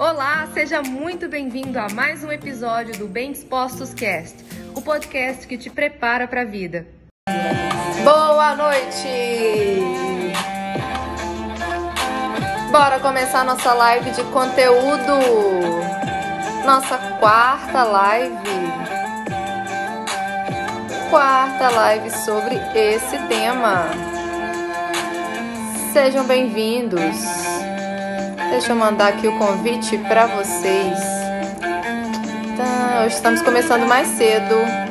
Olá, seja muito bem-vindo a mais um episódio do Bem Dispostos Cast, o podcast que te prepara para a vida. Boa noite! Bora começar nossa live de conteúdo. Nossa quarta live. Quarta live sobre esse tema. Sejam bem-vindos. Deixa eu mandar aqui o convite para vocês. Tá, hoje estamos começando mais cedo.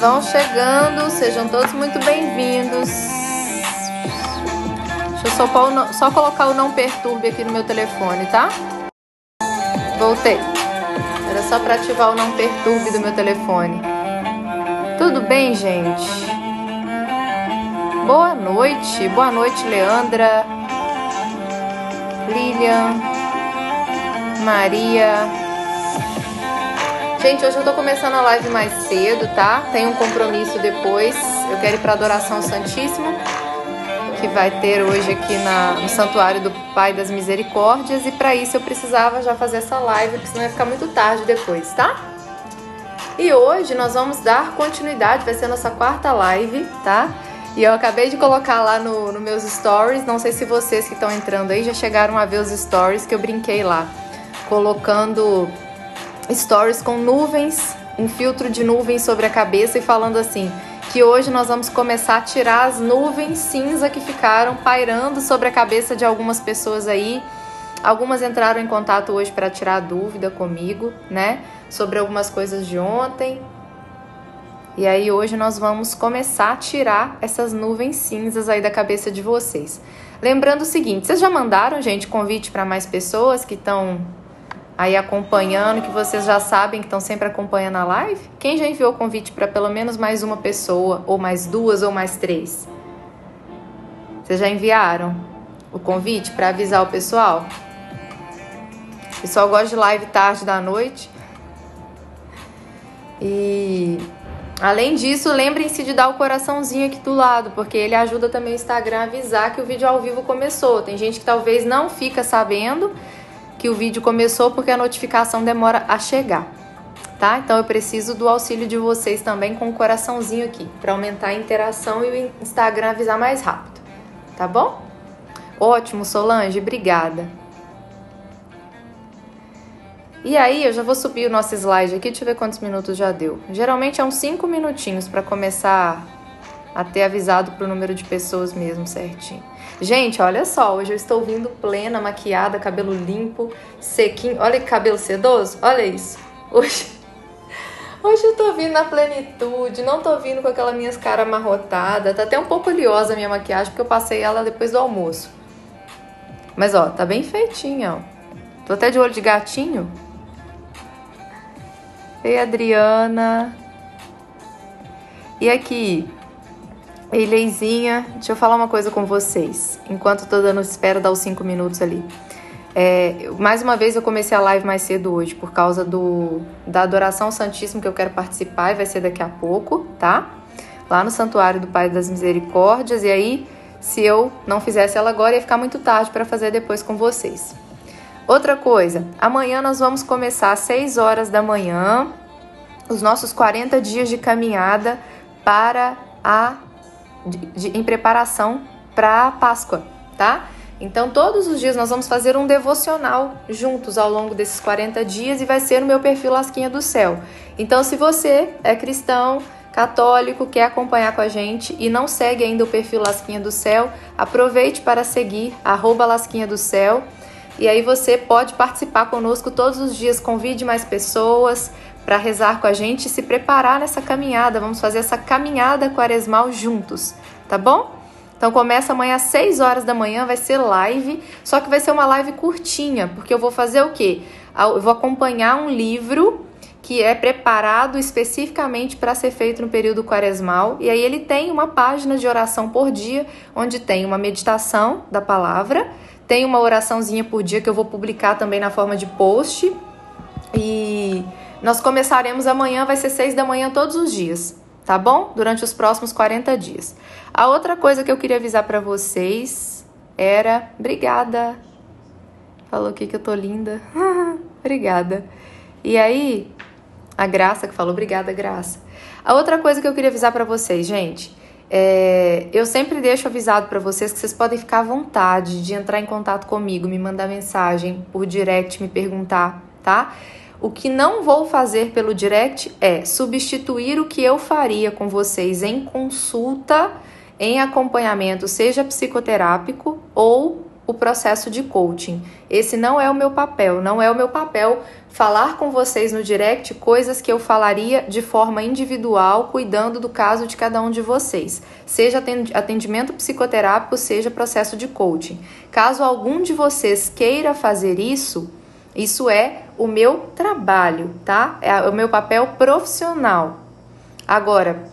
Vão chegando, sejam todos muito bem-vindos. Deixa eu só, só colocar o não perturbe aqui no meu telefone, tá? Voltei. Era só para ativar o não perturbe do meu telefone. Tudo bem, gente? Boa noite. Boa noite, Leandra. Lilian. Maria. Gente, hoje eu tô começando a live mais cedo, tá? Tem um compromisso depois. Eu quero ir pra Adoração Santíssimo, que vai ter hoje aqui na, no Santuário do Pai das Misericórdias. E para isso eu precisava já fazer essa live, porque senão ia ficar muito tarde depois, tá? E hoje nós vamos dar continuidade, vai ser a nossa quarta live, tá? E eu acabei de colocar lá no, no meus stories, não sei se vocês que estão entrando aí já chegaram a ver os stories que eu brinquei lá, colocando stories com nuvens, um filtro de nuvens sobre a cabeça e falando assim: que hoje nós vamos começar a tirar as nuvens cinza que ficaram pairando sobre a cabeça de algumas pessoas aí. Algumas entraram em contato hoje para tirar dúvida comigo, né, sobre algumas coisas de ontem. E aí hoje nós vamos começar a tirar essas nuvens cinzas aí da cabeça de vocês. Lembrando o seguinte, vocês já mandaram, gente, convite para mais pessoas que estão aí acompanhando, que vocês já sabem que estão sempre acompanhando a live? Quem já enviou convite para pelo menos mais uma pessoa, ou mais duas, ou mais três? Vocês já enviaram o convite para avisar o pessoal? O pessoal gosta de live tarde da noite. E além disso, lembrem-se de dar o coraçãozinho aqui do lado, porque ele ajuda também o Instagram a avisar que o vídeo ao vivo começou. Tem gente que talvez não fica sabendo que o vídeo começou porque a notificação demora a chegar, tá? Então eu preciso do auxílio de vocês também com o um coraçãozinho aqui, para aumentar a interação e o Instagram avisar mais rápido, tá bom? Ótimo, Solange, obrigada. E aí, eu já vou subir o nosso slide aqui, deixa eu ver quantos minutos já deu. Geralmente é uns 5 minutinhos para começar a ter avisado pro número de pessoas mesmo certinho. Gente, olha só, hoje eu estou vindo plena, maquiada, cabelo limpo, sequinho. Olha que cabelo sedoso, olha isso. Hoje, hoje eu tô vindo na plenitude, não tô vindo com aquela minhas cara amarrotada. Tá até um pouco oleosa a minha maquiagem, porque eu passei ela depois do almoço. Mas ó, tá bem feitinha, ó. Tô até de olho de gatinho. Ei, Adriana. E aqui, Eileizinha, deixa eu falar uma coisa com vocês. Enquanto tô dando espera, dar os cinco minutos ali. É, mais uma vez eu comecei a live mais cedo hoje por causa do da adoração santíssima que eu quero participar e vai ser daqui a pouco, tá? Lá no Santuário do Pai das Misericórdias. E aí, se eu não fizesse ela agora, ia ficar muito tarde para fazer depois com vocês. Outra coisa, amanhã nós vamos começar às 6 horas da manhã os nossos 40 dias de caminhada para a de, de, em preparação para a Páscoa, tá? Então, todos os dias nós vamos fazer um devocional juntos ao longo desses 40 dias e vai ser no meu perfil Lasquinha do Céu. Então, se você é cristão, católico, quer acompanhar com a gente e não segue ainda o perfil Lasquinha do Céu, aproveite para seguir arroba Lasquinha do Céu. E aí você pode participar conosco todos os dias, convide mais pessoas, para rezar com a gente e se preparar nessa caminhada. Vamos fazer essa caminhada quaresmal juntos, tá bom? Então começa amanhã às 6 horas da manhã, vai ser live, só que vai ser uma live curtinha, porque eu vou fazer o quê? Eu vou acompanhar um livro que é preparado especificamente para ser feito no período quaresmal. E aí ele tem uma página de oração por dia, onde tem uma meditação da palavra, tem uma oraçãozinha por dia que eu vou publicar também na forma de post. E nós começaremos amanhã, vai ser seis da manhã todos os dias, tá bom? Durante os próximos 40 dias. A outra coisa que eu queria avisar para vocês era. Obrigada! Falou aqui que eu tô linda. obrigada. E aí, a Graça que falou, obrigada, Graça. A outra coisa que eu queria avisar para vocês, gente, é, eu sempre deixo avisado para vocês que vocês podem ficar à vontade de entrar em contato comigo, me mandar mensagem por direct, me perguntar, tá? O que não vou fazer pelo direct é substituir o que eu faria com vocês em consulta, em acompanhamento, seja psicoterápico ou o processo de coaching. Esse não é o meu papel, não é o meu papel falar com vocês no direct coisas que eu falaria de forma individual, cuidando do caso de cada um de vocês, seja atendimento psicoterápico, seja processo de coaching. Caso algum de vocês queira fazer isso, isso é o meu trabalho, tá? É o meu papel profissional. Agora,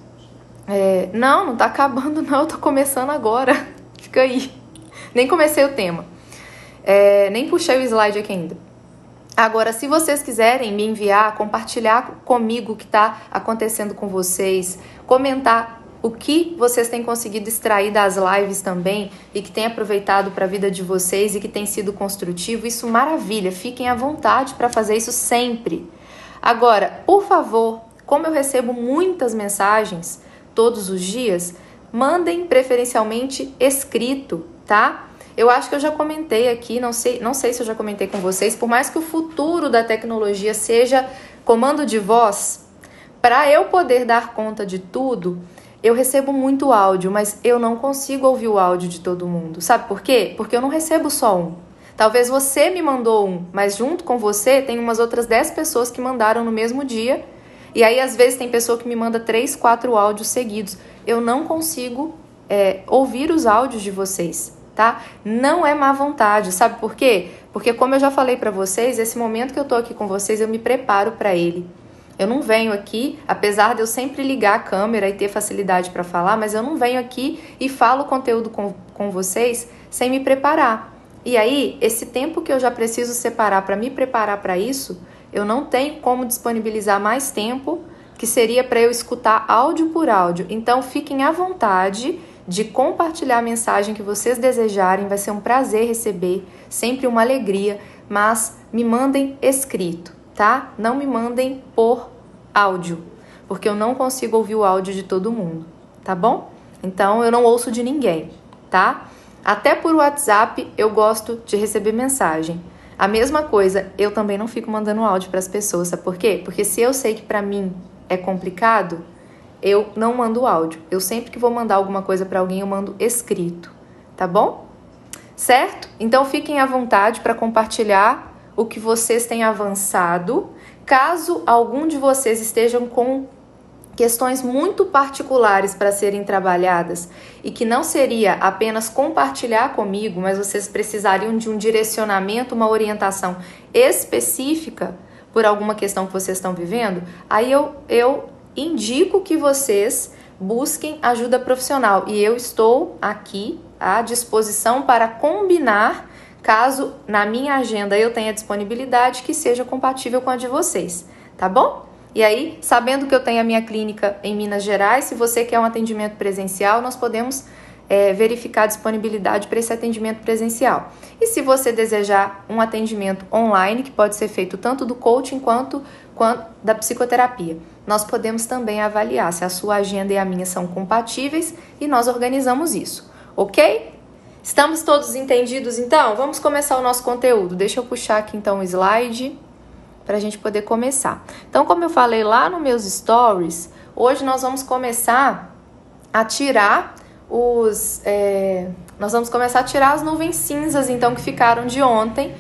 é, não, não tá acabando, não, eu tô começando agora. Fica aí. Nem comecei o tema. É, nem puxei o slide aqui ainda. Agora, se vocês quiserem me enviar, compartilhar comigo o que está acontecendo com vocês, comentar o que vocês têm conseguido extrair das lives também e que tem aproveitado para a vida de vocês e que tem sido construtivo, isso maravilha. Fiquem à vontade para fazer isso sempre. Agora, por favor, como eu recebo muitas mensagens todos os dias, mandem preferencialmente escrito, tá? Eu acho que eu já comentei aqui, não sei, não sei se eu já comentei com vocês, por mais que o futuro da tecnologia seja comando de voz, para eu poder dar conta de tudo, eu recebo muito áudio, mas eu não consigo ouvir o áudio de todo mundo. Sabe por quê? Porque eu não recebo só um. Talvez você me mandou um, mas junto com você tem umas outras 10 pessoas que mandaram no mesmo dia. E aí, às vezes, tem pessoa que me manda três, quatro áudios seguidos. Eu não consigo é, ouvir os áudios de vocês tá? Não é má vontade, sabe por quê? Porque como eu já falei para vocês, esse momento que eu tô aqui com vocês, eu me preparo para ele. Eu não venho aqui, apesar de eu sempre ligar a câmera e ter facilidade para falar, mas eu não venho aqui e falo conteúdo com, com vocês sem me preparar. E aí, esse tempo que eu já preciso separar para me preparar para isso, eu não tenho como disponibilizar mais tempo que seria para eu escutar áudio por áudio. Então, fiquem à vontade de compartilhar a mensagem que vocês desejarem. Vai ser um prazer receber, sempre uma alegria, mas me mandem escrito, tá? Não me mandem por áudio, porque eu não consigo ouvir o áudio de todo mundo, tá bom? Então eu não ouço de ninguém, tá? Até por WhatsApp eu gosto de receber mensagem. A mesma coisa, eu também não fico mandando áudio para as pessoas, sabe por quê? Porque se eu sei que para mim é complicado, eu não mando áudio. Eu sempre que vou mandar alguma coisa para alguém, eu mando escrito, tá bom? Certo? Então fiquem à vontade para compartilhar o que vocês têm avançado. Caso algum de vocês estejam com questões muito particulares para serem trabalhadas e que não seria apenas compartilhar comigo, mas vocês precisariam de um direcionamento, uma orientação específica por alguma questão que vocês estão vivendo, aí eu, eu indico que vocês busquem ajuda profissional e eu estou aqui à disposição para combinar caso na minha agenda eu tenha disponibilidade que seja compatível com a de vocês, tá bom? E aí, sabendo que eu tenho a minha clínica em Minas Gerais, se você quer um atendimento presencial, nós podemos é, verificar a disponibilidade para esse atendimento presencial. E se você desejar um atendimento online, que pode ser feito tanto do coaching quanto, quanto da psicoterapia, nós podemos também avaliar se a sua agenda e a minha são compatíveis e nós organizamos isso, ok? Estamos todos entendidos então? Vamos começar o nosso conteúdo. Deixa eu puxar aqui então o slide para a gente poder começar. Então, como eu falei lá nos meus stories, hoje nós vamos começar a tirar os. É, nós vamos começar a tirar as nuvens cinzas, então, que ficaram de ontem.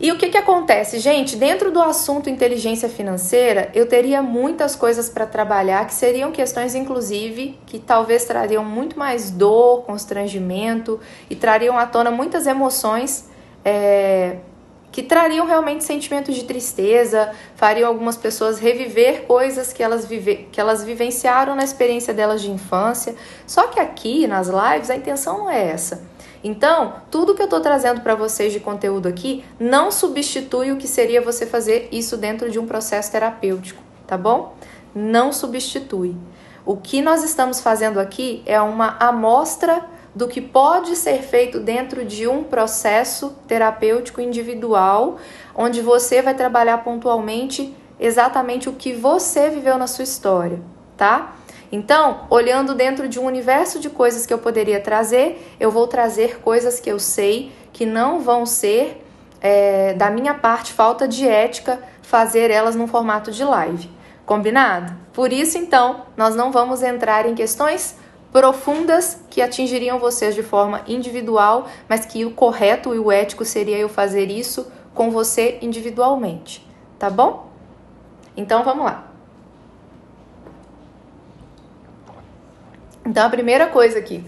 E o que, que acontece, gente? Dentro do assunto inteligência financeira, eu teria muitas coisas para trabalhar que seriam questões, inclusive, que talvez trariam muito mais dor, constrangimento e trariam à tona muitas emoções é, que trariam realmente sentimentos de tristeza, fariam algumas pessoas reviver coisas que elas, vive, que elas vivenciaram na experiência delas de infância. Só que aqui nas lives a intenção não é essa. Então, tudo que eu estou trazendo para vocês de conteúdo aqui não substitui o que seria você fazer isso dentro de um processo terapêutico, tá bom? Não substitui. O que nós estamos fazendo aqui é uma amostra do que pode ser feito dentro de um processo terapêutico individual, onde você vai trabalhar pontualmente exatamente o que você viveu na sua história, tá? Então, olhando dentro de um universo de coisas que eu poderia trazer, eu vou trazer coisas que eu sei que não vão ser, é, da minha parte, falta de ética fazer elas num formato de live. Combinado? Por isso, então, nós não vamos entrar em questões profundas que atingiriam vocês de forma individual, mas que o correto e o ético seria eu fazer isso com você individualmente, tá bom? Então vamos lá. Então a primeira coisa aqui,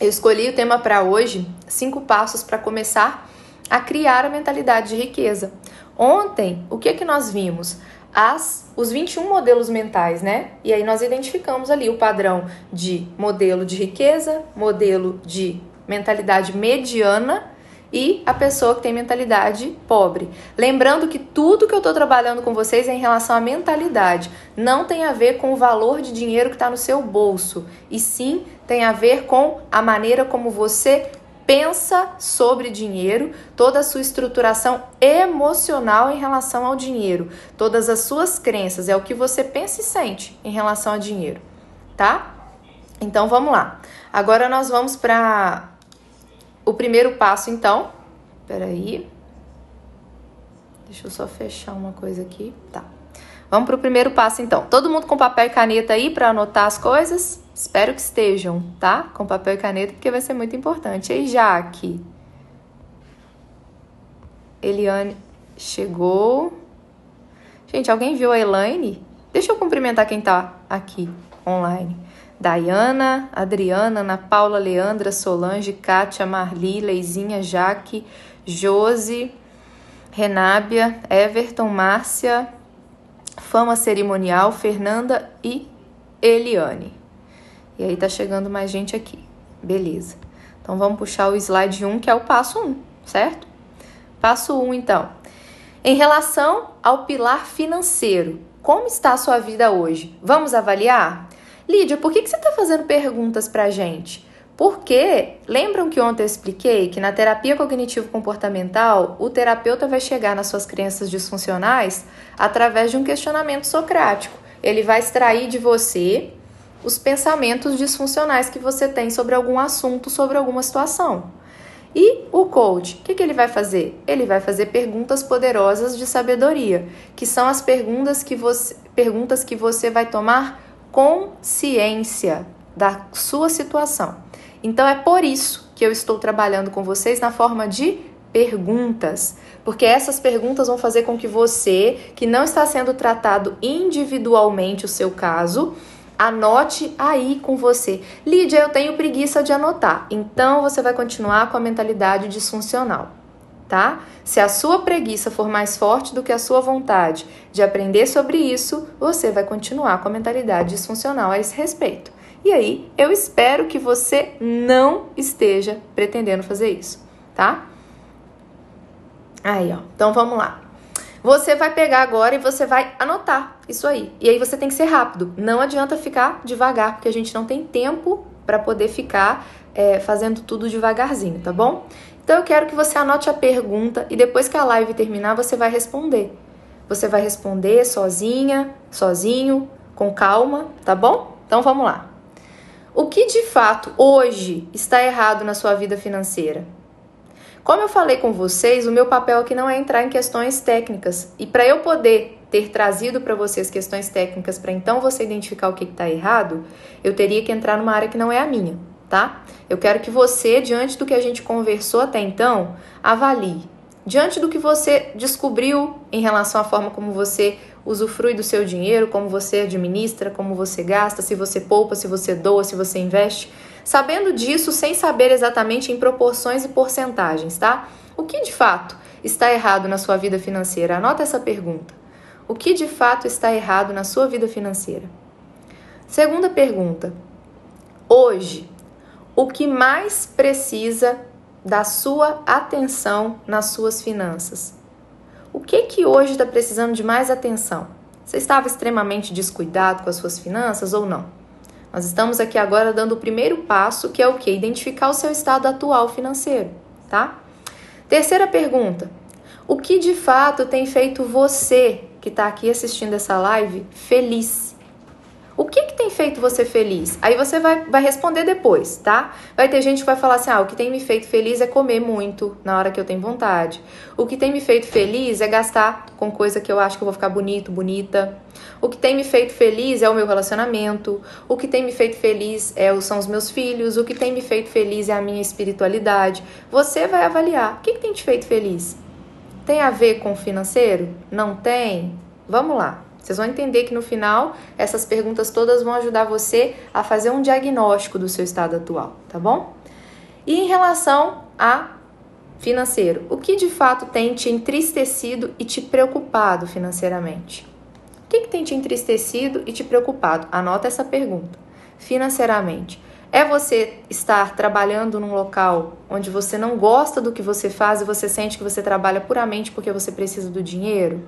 eu escolhi o tema para hoje, cinco passos para começar a criar a mentalidade de riqueza. Ontem, o que é que nós vimos? as, os 21 modelos mentais, né? E aí nós identificamos ali o padrão de modelo de riqueza, modelo de mentalidade mediana e a pessoa que tem mentalidade pobre. Lembrando que tudo que eu estou trabalhando com vocês é em relação à mentalidade, não tem a ver com o valor de dinheiro que está no seu bolso, e sim tem a ver com a maneira como você pensa sobre dinheiro, toda a sua estruturação emocional em relação ao dinheiro, todas as suas crenças, é o que você pensa e sente em relação ao dinheiro, tá? Então vamos lá. Agora nós vamos para o primeiro passo, então. Peraí. Deixa eu só fechar uma coisa aqui. Tá. Vamos para o primeiro passo, então. Todo mundo com papel e caneta aí para anotar as coisas? Espero que estejam, tá? Com papel e caneta, porque vai ser muito importante. E Jaque? Eliane chegou. Gente, alguém viu a Elaine? Deixa eu cumprimentar quem tá aqui online. Dayana, Adriana, Ana Paula, Leandra, Solange, Kátia, Marli, Leizinha, Jaque, Josi, Renábia, Everton, Márcia, Fama Cerimonial, Fernanda e Eliane. E aí tá chegando mais gente aqui. Beleza. Então vamos puxar o slide 1, que é o passo 1, certo? Passo 1, então. Em relação ao pilar financeiro, como está a sua vida hoje? Vamos avaliar? Lídia, por que, que você está fazendo perguntas para a gente? Porque lembram que ontem eu expliquei que na terapia cognitivo-comportamental o terapeuta vai chegar nas suas crenças disfuncionais através de um questionamento socrático. Ele vai extrair de você os pensamentos disfuncionais que você tem sobre algum assunto, sobre alguma situação. E o coach, o que, que, ele vai fazer? Ele vai fazer perguntas poderosas de sabedoria, que são as perguntas que você, perguntas que você vai tomar consciência da sua situação. Então é por isso que eu estou trabalhando com vocês na forma de perguntas, porque essas perguntas vão fazer com que você, que não está sendo tratado individualmente o seu caso, Anote aí com você. Lídia, eu tenho preguiça de anotar. Então você vai continuar com a mentalidade disfuncional, tá? Se a sua preguiça for mais forte do que a sua vontade de aprender sobre isso, você vai continuar com a mentalidade disfuncional a esse respeito. E aí, eu espero que você não esteja pretendendo fazer isso, tá? Aí, ó. Então vamos lá. Você vai pegar agora e você vai anotar isso aí. E aí você tem que ser rápido. Não adianta ficar devagar, porque a gente não tem tempo para poder ficar é, fazendo tudo devagarzinho, tá bom? Então eu quero que você anote a pergunta e depois que a live terminar, você vai responder. Você vai responder sozinha, sozinho, com calma, tá bom? Então vamos lá. O que de fato hoje está errado na sua vida financeira? Como eu falei com vocês, o meu papel aqui não é entrar em questões técnicas. E para eu poder ter trazido para vocês questões técnicas para então você identificar o que está errado, eu teria que entrar numa área que não é a minha, tá? Eu quero que você, diante do que a gente conversou até então, avalie. Diante do que você descobriu em relação à forma como você usufrui do seu dinheiro, como você administra, como você gasta, se você poupa, se você doa, se você investe, Sabendo disso, sem saber exatamente em proporções e porcentagens, tá? O que de fato está errado na sua vida financeira? Anota essa pergunta. O que de fato está errado na sua vida financeira? Segunda pergunta. Hoje, o que mais precisa da sua atenção nas suas finanças? O que que hoje está precisando de mais atenção? Você estava extremamente descuidado com as suas finanças ou não? Nós estamos aqui agora dando o primeiro passo, que é o que? Identificar o seu estado atual financeiro, tá? Terceira pergunta: o que de fato tem feito você que está aqui assistindo essa live feliz? O que, que tem feito você feliz? Aí você vai, vai responder depois, tá? Vai ter gente que vai falar assim: ah, o que tem me feito feliz é comer muito na hora que eu tenho vontade. O que tem me feito feliz é gastar com coisa que eu acho que eu vou ficar bonito, bonita. O que tem me feito feliz é o meu relacionamento. O que tem me feito feliz é, são os meus filhos. O que tem me feito feliz é a minha espiritualidade. Você vai avaliar. O que, que tem te feito feliz? Tem a ver com financeiro? Não tem? Vamos lá. Vocês vão entender que no final essas perguntas todas vão ajudar você a fazer um diagnóstico do seu estado atual, tá bom? E em relação a financeiro, o que de fato tem te entristecido e te preocupado financeiramente? O que, que tem te entristecido e te preocupado? Anota essa pergunta. Financeiramente, é você estar trabalhando num local onde você não gosta do que você faz e você sente que você trabalha puramente porque você precisa do dinheiro?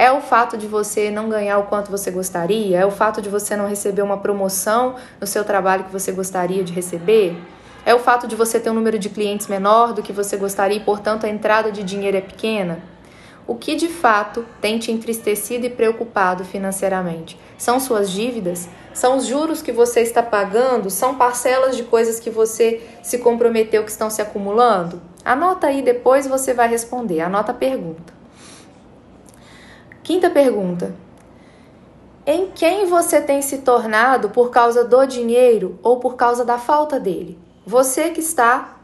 É o fato de você não ganhar o quanto você gostaria? É o fato de você não receber uma promoção no seu trabalho que você gostaria de receber? É o fato de você ter um número de clientes menor do que você gostaria e, portanto, a entrada de dinheiro é pequena? O que de fato tem te entristecido e preocupado financeiramente? São suas dívidas? São os juros que você está pagando? São parcelas de coisas que você se comprometeu que estão se acumulando? Anota aí, depois você vai responder. Anota a pergunta. Quinta pergunta: Em quem você tem se tornado por causa do dinheiro ou por causa da falta dele? Você que está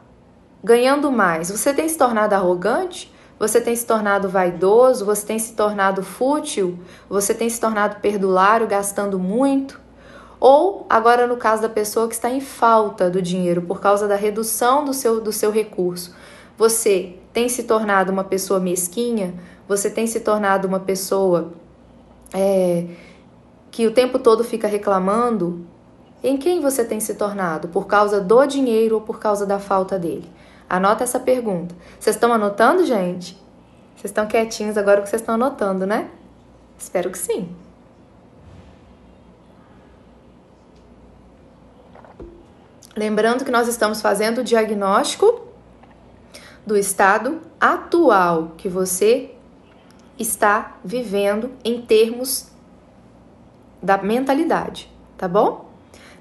ganhando mais, você tem se tornado arrogante? Você tem se tornado vaidoso? Você tem se tornado fútil? Você tem se tornado perdulário, gastando muito? Ou, agora no caso da pessoa que está em falta do dinheiro por causa da redução do seu, do seu recurso, você tem se tornado uma pessoa mesquinha? Você tem se tornado uma pessoa é, que o tempo todo fica reclamando? Em quem você tem se tornado? Por causa do dinheiro ou por causa da falta dele? Anota essa pergunta. Vocês estão anotando, gente? Vocês estão quietinhos agora que vocês estão anotando, né? Espero que sim. Lembrando que nós estamos fazendo o diagnóstico do estado atual que você está vivendo em termos da mentalidade, tá bom?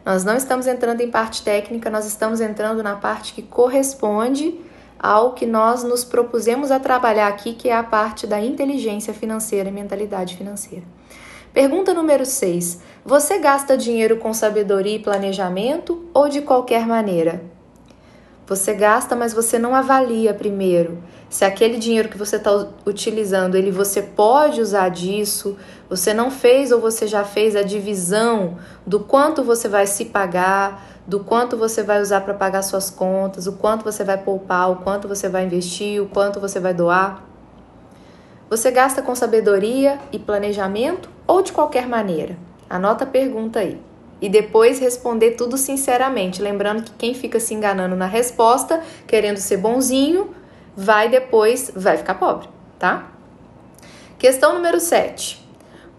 Nós não estamos entrando em parte técnica, nós estamos entrando na parte que corresponde ao que nós nos propusemos a trabalhar aqui, que é a parte da inteligência financeira e mentalidade financeira. Pergunta número 6. Você gasta dinheiro com sabedoria e planejamento ou de qualquer maneira? Você gasta, mas você não avalia primeiro se aquele dinheiro que você está utilizando, ele você pode usar disso. Você não fez ou você já fez a divisão do quanto você vai se pagar, do quanto você vai usar para pagar suas contas, o quanto você vai poupar, o quanto você vai investir, o quanto você vai doar. Você gasta com sabedoria e planejamento ou de qualquer maneira? Anota a pergunta aí e depois responder tudo sinceramente. Lembrando que quem fica se enganando na resposta, querendo ser bonzinho, vai depois, vai ficar pobre, tá? Questão número 7.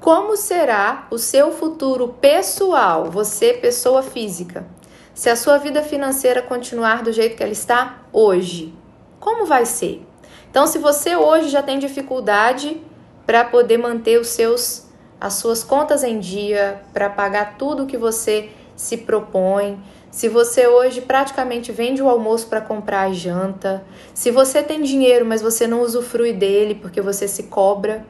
Como será o seu futuro pessoal, você, pessoa física, se a sua vida financeira continuar do jeito que ela está hoje? Como vai ser? Então, se você hoje já tem dificuldade para poder manter os seus as suas contas em dia, para pagar tudo que você se propõe. Se você hoje praticamente vende o almoço para comprar a janta, se você tem dinheiro, mas você não usufrui dele porque você se cobra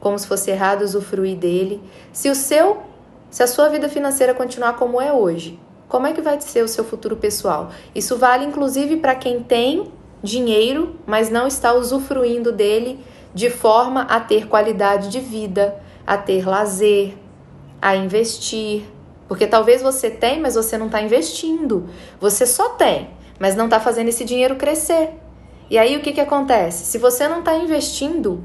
como se fosse errado usufruir dele, se o seu, se a sua vida financeira continuar como é hoje, como é que vai ser o seu futuro pessoal? Isso vale inclusive para quem tem dinheiro, mas não está usufruindo dele de forma a ter qualidade de vida, a ter lazer, a investir. Porque talvez você tem, mas você não está investindo. Você só tem, mas não está fazendo esse dinheiro crescer. E aí o que, que acontece? Se você não está investindo,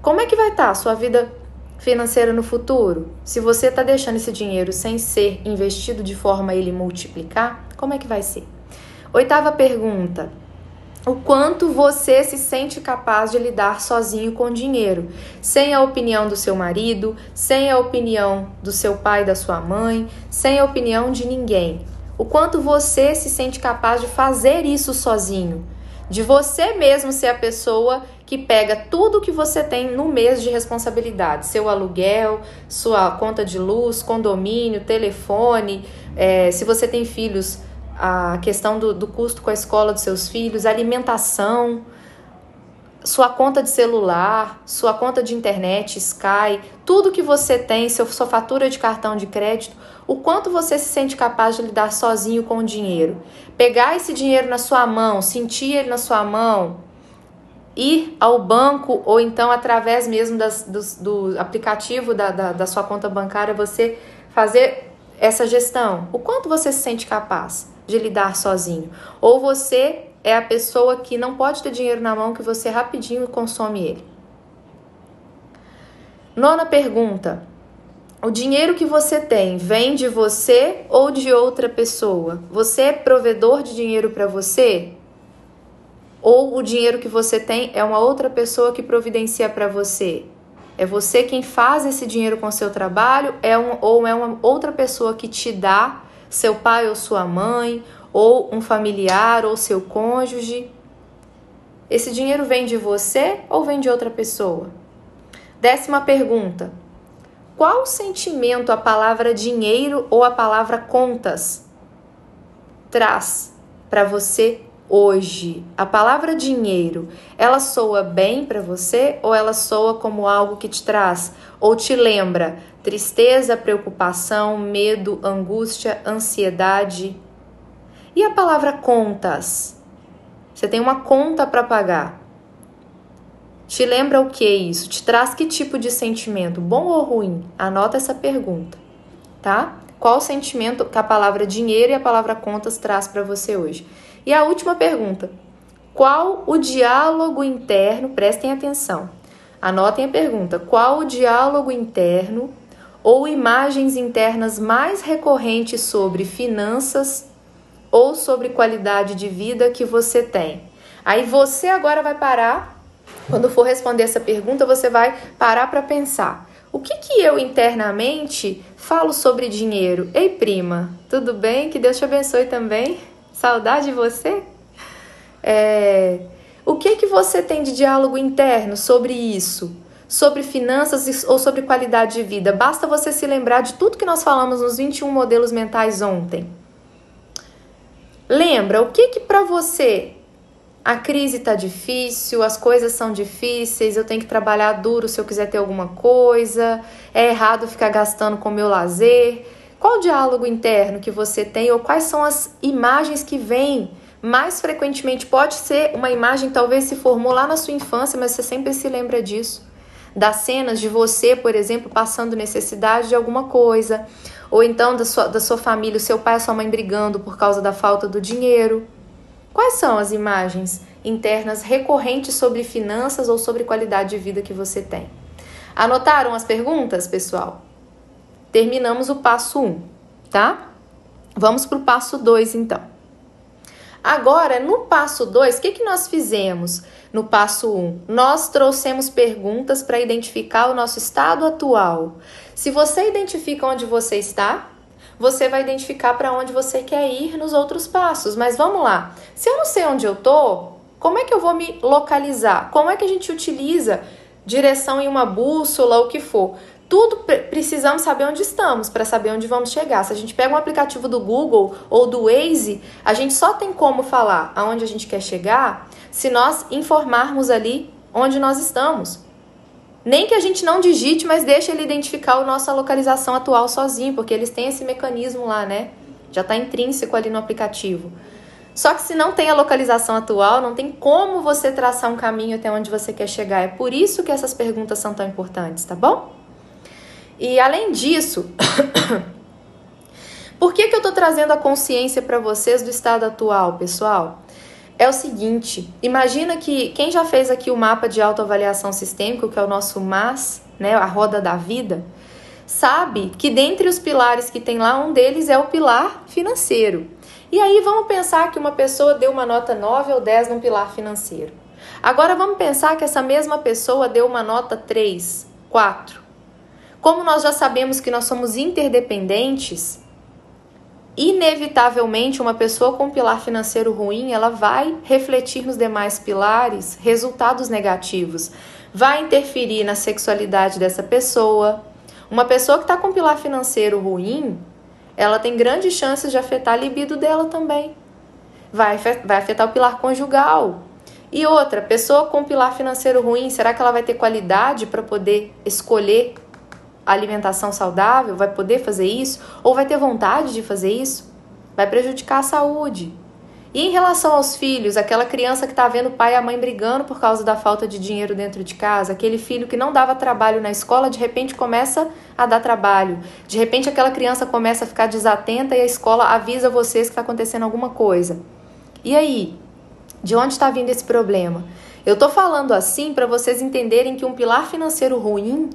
como é que vai estar tá a sua vida financeira no futuro? Se você está deixando esse dinheiro sem ser investido de forma a ele multiplicar, como é que vai ser? Oitava pergunta: o quanto você se sente capaz de lidar sozinho com dinheiro, sem a opinião do seu marido, sem a opinião do seu pai, da sua mãe, sem a opinião de ninguém. O quanto você se sente capaz de fazer isso sozinho, de você mesmo ser a pessoa que pega tudo que você tem no mês de responsabilidade, seu aluguel, sua conta de luz, condomínio, telefone, é, se você tem filhos a questão do, do custo com a escola dos seus filhos, alimentação, sua conta de celular, sua conta de internet, Sky, tudo que você tem, seu, sua fatura de cartão de crédito, o quanto você se sente capaz de lidar sozinho com o dinheiro. Pegar esse dinheiro na sua mão, sentir ele na sua mão, ir ao banco ou então através mesmo das, do, do aplicativo da, da, da sua conta bancária, você fazer essa gestão. O quanto você se sente capaz? De lidar sozinho. Ou você é a pessoa que não pode ter dinheiro na mão que você rapidinho consome ele. Nona pergunta: o dinheiro que você tem vem de você ou de outra pessoa? Você é provedor de dinheiro para você? Ou o dinheiro que você tem é uma outra pessoa que providencia para você? É você quem faz esse dinheiro com seu trabalho? É um, ou é uma outra pessoa que te dá seu pai ou sua mãe, ou um familiar ou seu cônjuge. Esse dinheiro vem de você ou vem de outra pessoa? Décima pergunta: qual sentimento a palavra dinheiro ou a palavra contas traz para você hoje? A palavra dinheiro, ela soa bem para você ou ela soa como algo que te traz ou te lembra tristeza, preocupação, medo, angústia, ansiedade. E a palavra contas? Você tem uma conta para pagar. Te lembra o que isso? Te traz que tipo de sentimento, bom ou ruim? Anota essa pergunta, tá? Qual sentimento que a palavra dinheiro e a palavra contas traz para você hoje? E a última pergunta: qual o diálogo interno? Prestem atenção. Anotem a pergunta: qual o diálogo interno ou imagens internas mais recorrentes sobre finanças ou sobre qualidade de vida que você tem. Aí você agora vai parar, quando for responder essa pergunta, você vai parar para pensar. O que, que eu internamente falo sobre dinheiro? Ei, prima, tudo bem? Que Deus te abençoe também. Saudade de você? É... O que que você tem de diálogo interno sobre isso? Sobre finanças ou sobre qualidade de vida. Basta você se lembrar de tudo que nós falamos nos 21 modelos mentais ontem. Lembra o que que para você a crise tá difícil, as coisas são difíceis, eu tenho que trabalhar duro se eu quiser ter alguma coisa, é errado ficar gastando com meu lazer. Qual o diálogo interno que você tem ou quais são as imagens que vêm mais frequentemente? Pode ser uma imagem talvez se formou lá na sua infância, mas você sempre se lembra disso das cenas de você, por exemplo, passando necessidade de alguma coisa, ou então da sua, da sua família, o seu pai e sua mãe brigando por causa da falta do dinheiro. Quais são as imagens internas recorrentes sobre finanças ou sobre qualidade de vida que você tem? Anotaram as perguntas, pessoal? Terminamos o passo 1, um, tá? Vamos para o passo 2 então. Agora, no passo 2, o que, que nós fizemos? No passo 1, um, nós trouxemos perguntas para identificar o nosso estado atual. Se você identifica onde você está, você vai identificar para onde você quer ir nos outros passos. Mas vamos lá. Se eu não sei onde eu tô, como é que eu vou me localizar? Como é que a gente utiliza direção em uma bússola o que for? Tudo precisamos saber onde estamos para saber onde vamos chegar. Se a gente pega um aplicativo do Google ou do Waze, a gente só tem como falar aonde a gente quer chegar se nós informarmos ali onde nós estamos. Nem que a gente não digite, mas deixe ele identificar a nossa localização atual sozinho, porque eles têm esse mecanismo lá, né? Já está intrínseco ali no aplicativo. Só que se não tem a localização atual, não tem como você traçar um caminho até onde você quer chegar. É por isso que essas perguntas são tão importantes, tá bom? E além disso, por que, que eu estou trazendo a consciência para vocês do estado atual, pessoal? é o seguinte: imagina que quem já fez aqui o mapa de autoavaliação sistêmico, que é o nosso MAS, né, a roda da vida, sabe que dentre os pilares que tem lá, um deles é o pilar financeiro. E aí vamos pensar que uma pessoa deu uma nota 9 ou 10 no pilar financeiro. Agora vamos pensar que essa mesma pessoa deu uma nota 3, 4. Como nós já sabemos que nós somos interdependentes, inevitavelmente uma pessoa com pilar financeiro ruim, ela vai refletir nos demais pilares resultados negativos. Vai interferir na sexualidade dessa pessoa. Uma pessoa que está com pilar financeiro ruim, ela tem grandes chances de afetar a libido dela também. Vai, vai afetar o pilar conjugal. E outra, pessoa com pilar financeiro ruim, será que ela vai ter qualidade para poder escolher alimentação saudável? Vai poder fazer isso? Ou vai ter vontade de fazer isso? Vai prejudicar a saúde. E em relação aos filhos, aquela criança que está vendo o pai e a mãe brigando por causa da falta de dinheiro dentro de casa, aquele filho que não dava trabalho na escola, de repente começa a dar trabalho. De repente aquela criança começa a ficar desatenta e a escola avisa vocês que está acontecendo alguma coisa. E aí? De onde está vindo esse problema? Eu estou falando assim para vocês entenderem que um pilar financeiro ruim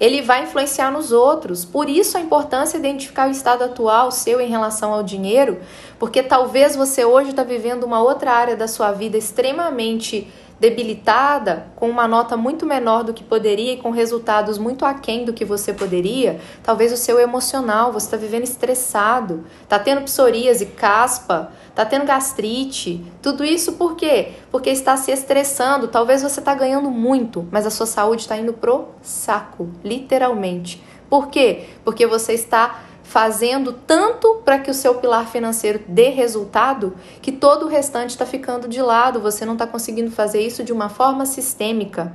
ele vai influenciar nos outros. Por isso a importância de identificar o estado atual seu em relação ao dinheiro, porque talvez você hoje está vivendo uma outra área da sua vida extremamente debilitada, com uma nota muito menor do que poderia e com resultados muito aquém do que você poderia, talvez o seu emocional, você está vivendo estressado, está tendo psoríase, caspa, está tendo gastrite, tudo isso por quê? Porque está se estressando, talvez você está ganhando muito, mas a sua saúde está indo pro saco, literalmente. Por quê? Porque você está fazendo tanto para que o seu pilar financeiro dê resultado que todo o restante está ficando de lado, você não está conseguindo fazer isso de uma forma sistêmica.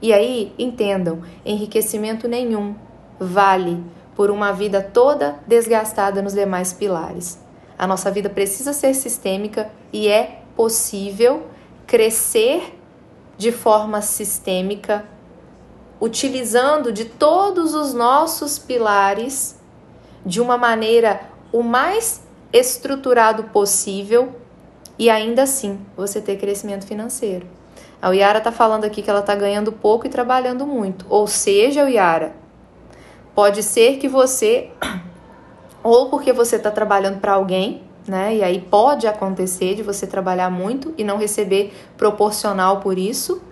E aí, entendam, enriquecimento nenhum vale por uma vida toda desgastada nos demais pilares. A nossa vida precisa ser sistêmica e é possível crescer de forma sistêmica, utilizando de todos os nossos pilares de uma maneira o mais estruturado possível e ainda assim você ter crescimento financeiro. A Yara está falando aqui que ela está ganhando pouco e trabalhando muito. Ou seja, Yara, pode ser que você, ou porque você está trabalhando para alguém, né? E aí pode acontecer de você trabalhar muito e não receber proporcional por isso,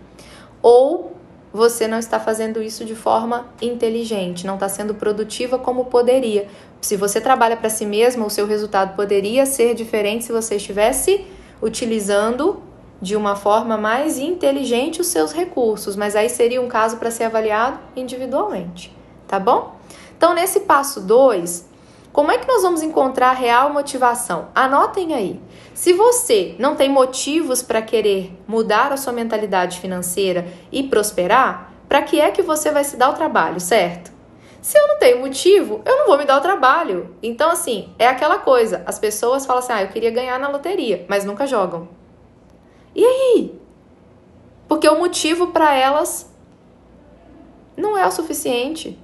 ou você não está fazendo isso de forma inteligente, não está sendo produtiva como poderia. Se você trabalha para si mesmo, o seu resultado poderia ser diferente se você estivesse utilizando de uma forma mais inteligente os seus recursos, mas aí seria um caso para ser avaliado individualmente, tá bom? Então, nesse passo 2, como é que nós vamos encontrar real motivação? Anotem aí. Se você não tem motivos para querer mudar a sua mentalidade financeira e prosperar, para que é que você vai se dar o trabalho, certo? Se eu não tenho motivo, eu não vou me dar o trabalho. Então, assim, é aquela coisa: as pessoas falam assim, ah, eu queria ganhar na loteria, mas nunca jogam. E aí? Porque o motivo para elas não é o suficiente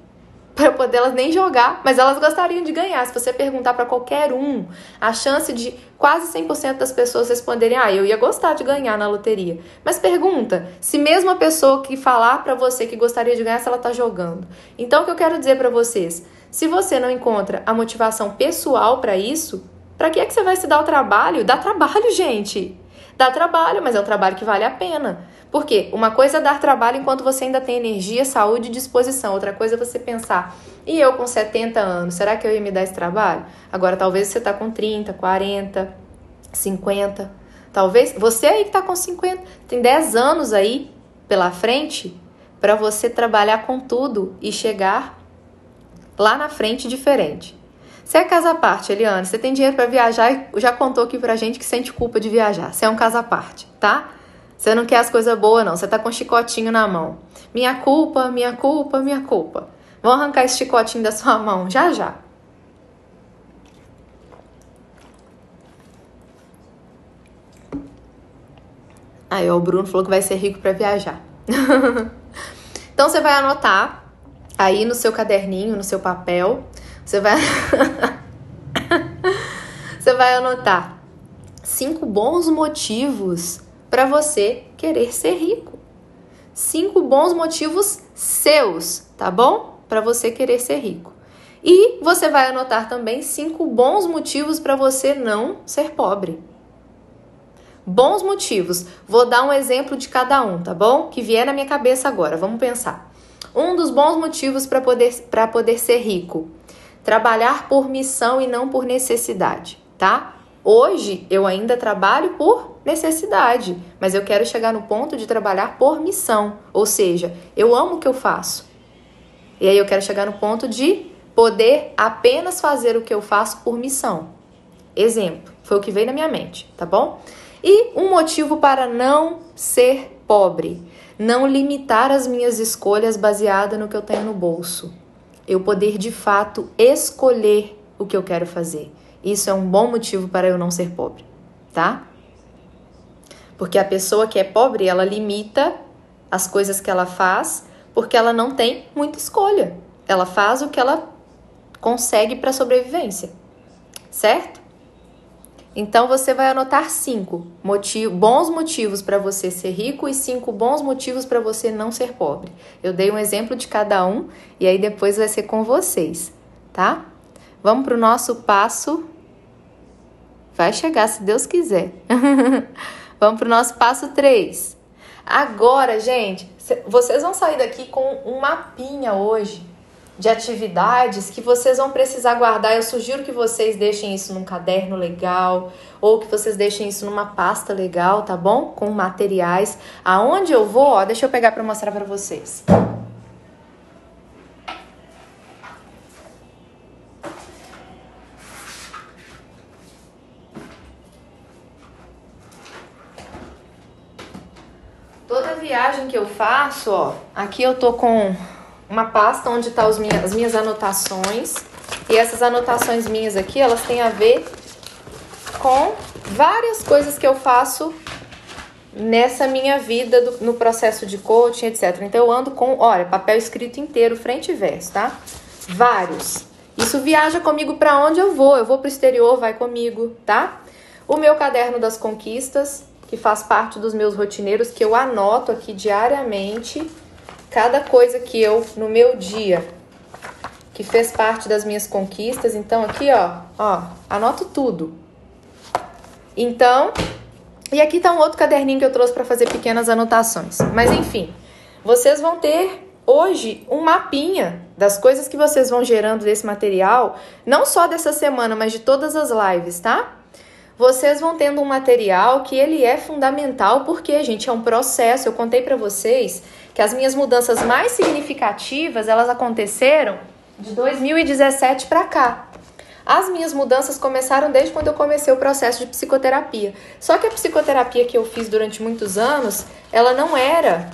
para poder elas nem jogar, mas elas gostariam de ganhar. Se você perguntar para qualquer um, a chance de quase 100% das pessoas responderem: "Ah, eu ia gostar de ganhar na loteria". Mas pergunta, se mesmo a pessoa que falar para você que gostaria de ganhar, se ela tá jogando. Então o que eu quero dizer para vocês, se você não encontra a motivação pessoal para isso, para que é que você vai se dar o trabalho? Dá trabalho, gente. Dá trabalho, mas é um trabalho que vale a pena. Porque uma coisa é dar trabalho enquanto você ainda tem energia, saúde e disposição. Outra coisa é você pensar, e eu com 70 anos, será que eu ia me dar esse trabalho? Agora, talvez você está com 30, 40, 50. Talvez você aí que está com 50, tem 10 anos aí pela frente para você trabalhar com tudo e chegar lá na frente diferente. Você é casa à parte, Eliane, você tem dinheiro para viajar e já contou aqui pra gente que sente culpa de viajar. Você é um casa à parte, tá? Você não quer as coisas boas, não. Você tá com um chicotinho na mão. Minha culpa, minha culpa, minha culpa. Vou arrancar esse chicotinho da sua mão já já. Aí, ó, o Bruno falou que vai ser rico para viajar. então você vai anotar aí no seu caderninho, no seu papel, você vai Você vai anotar cinco bons motivos para você querer ser rico. Cinco bons motivos seus, tá bom? Para você querer ser rico. E você vai anotar também cinco bons motivos para você não ser pobre. Bons motivos. Vou dar um exemplo de cada um, tá bom? Que vier na minha cabeça agora. Vamos pensar. Um dos bons motivos para poder, poder ser rico: trabalhar por missão e não por necessidade, tá? Hoje eu ainda trabalho por necessidade, mas eu quero chegar no ponto de trabalhar por missão, ou seja, eu amo o que eu faço. E aí eu quero chegar no ponto de poder apenas fazer o que eu faço por missão. Exemplo, foi o que veio na minha mente, tá bom? E um motivo para não ser pobre, não limitar as minhas escolhas baseada no que eu tenho no bolso. Eu poder de fato escolher o que eu quero fazer. Isso é um bom motivo para eu não ser pobre, tá? Porque a pessoa que é pobre, ela limita as coisas que ela faz porque ela não tem muita escolha. Ela faz o que ela consegue para sobrevivência, certo? Então você vai anotar cinco motivo, bons motivos para você ser rico e cinco bons motivos para você não ser pobre. Eu dei um exemplo de cada um e aí depois vai ser com vocês, tá? Vamos para o nosso passo. Vai chegar, se Deus quiser. Vamos para o nosso passo 3. Agora, gente, vocês vão sair daqui com um mapinha hoje de atividades que vocês vão precisar guardar. Eu sugiro que vocês deixem isso num caderno legal ou que vocês deixem isso numa pasta legal, tá bom? Com materiais. Aonde eu vou, ó, deixa eu pegar para mostrar para vocês. Toda viagem que eu faço, ó, aqui eu tô com uma pasta onde estão tá as minhas anotações. E essas anotações minhas aqui, elas têm a ver com várias coisas que eu faço nessa minha vida do, no processo de coaching, etc. Então eu ando com, olha, papel escrito inteiro, frente e verso, tá? Vários. Isso viaja comigo para onde eu vou. Eu vou para o exterior, vai comigo, tá? O meu caderno das conquistas, que faz parte dos meus rotineiros, que eu anoto aqui diariamente cada coisa que eu no meu dia que fez parte das minhas conquistas. Então aqui, ó, ó, anoto tudo. Então, e aqui tá um outro caderninho que eu trouxe para fazer pequenas anotações. Mas enfim, vocês vão ter hoje um mapinha das coisas que vocês vão gerando desse material, não só dessa semana, mas de todas as lives, tá? Vocês vão tendo um material que ele é fundamental porque, gente, é um processo. Eu contei para vocês que as minhas mudanças mais significativas, elas aconteceram de 2017 para cá. As minhas mudanças começaram desde quando eu comecei o processo de psicoterapia. Só que a psicoterapia que eu fiz durante muitos anos, ela não era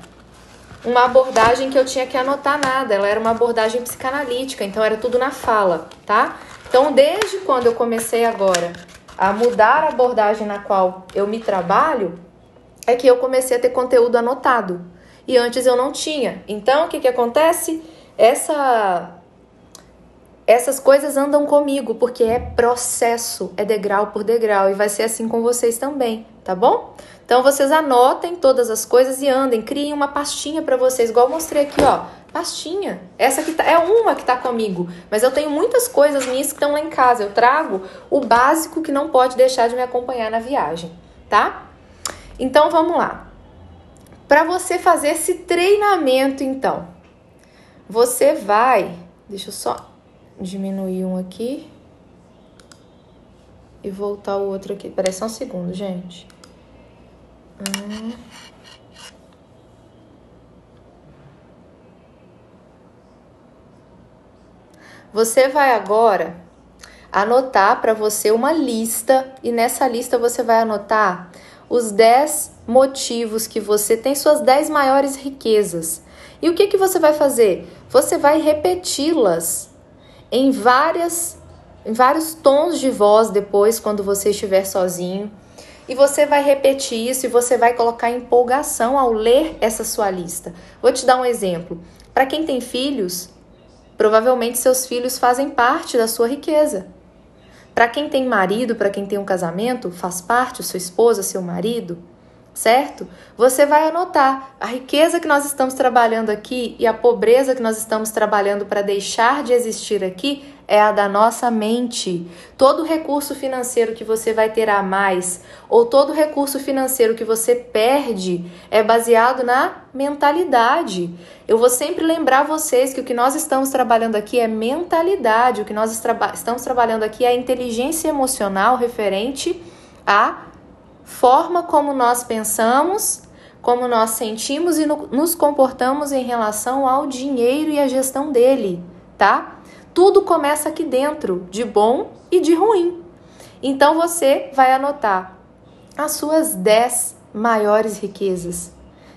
uma abordagem que eu tinha que anotar nada, ela era uma abordagem psicanalítica, então era tudo na fala, tá? Então, desde quando eu comecei agora a mudar a abordagem na qual eu me trabalho, é que eu comecei a ter conteúdo anotado e antes eu não tinha. Então, o que, que acontece? Essa, essas coisas andam comigo, porque é processo, é degrau por degrau, e vai ser assim com vocês também, tá bom? Então, vocês anotem todas as coisas e andem, criem uma pastinha para vocês, igual eu mostrei aqui, ó. Pastinha. Essa aqui tá, é uma que tá comigo, mas eu tenho muitas coisas minhas que estão lá em casa. Eu trago o básico que não pode deixar de me acompanhar na viagem, tá? Então vamos lá para você fazer esse treinamento, então. Você vai, deixa eu só diminuir um aqui e voltar o outro aqui. Peraí só um segundo, gente. Hum. Você vai agora anotar para você uma lista e nessa lista você vai anotar os 10 motivos que você tem suas 10 maiores riquezas. E o que, que você vai fazer? Você vai repeti-las em várias em vários tons de voz depois quando você estiver sozinho. E você vai repetir isso e você vai colocar empolgação ao ler essa sua lista. Vou te dar um exemplo. Para quem tem filhos, provavelmente seus filhos fazem parte da sua riqueza. Para quem tem marido, para quem tem um casamento, faz parte, sua esposa, seu marido, certo? Você vai anotar a riqueza que nós estamos trabalhando aqui e a pobreza que nós estamos trabalhando para deixar de existir aqui é a da nossa mente. Todo recurso financeiro que você vai ter a mais ou todo recurso financeiro que você perde é baseado na mentalidade. Eu vou sempre lembrar vocês que o que nós estamos trabalhando aqui é mentalidade, o que nós estamos trabalhando aqui é a inteligência emocional referente à forma como nós pensamos, como nós sentimos e no, nos comportamos em relação ao dinheiro e à gestão dele, tá? Tudo começa aqui dentro, de bom e de ruim. Então você vai anotar as suas 10 maiores riquezas.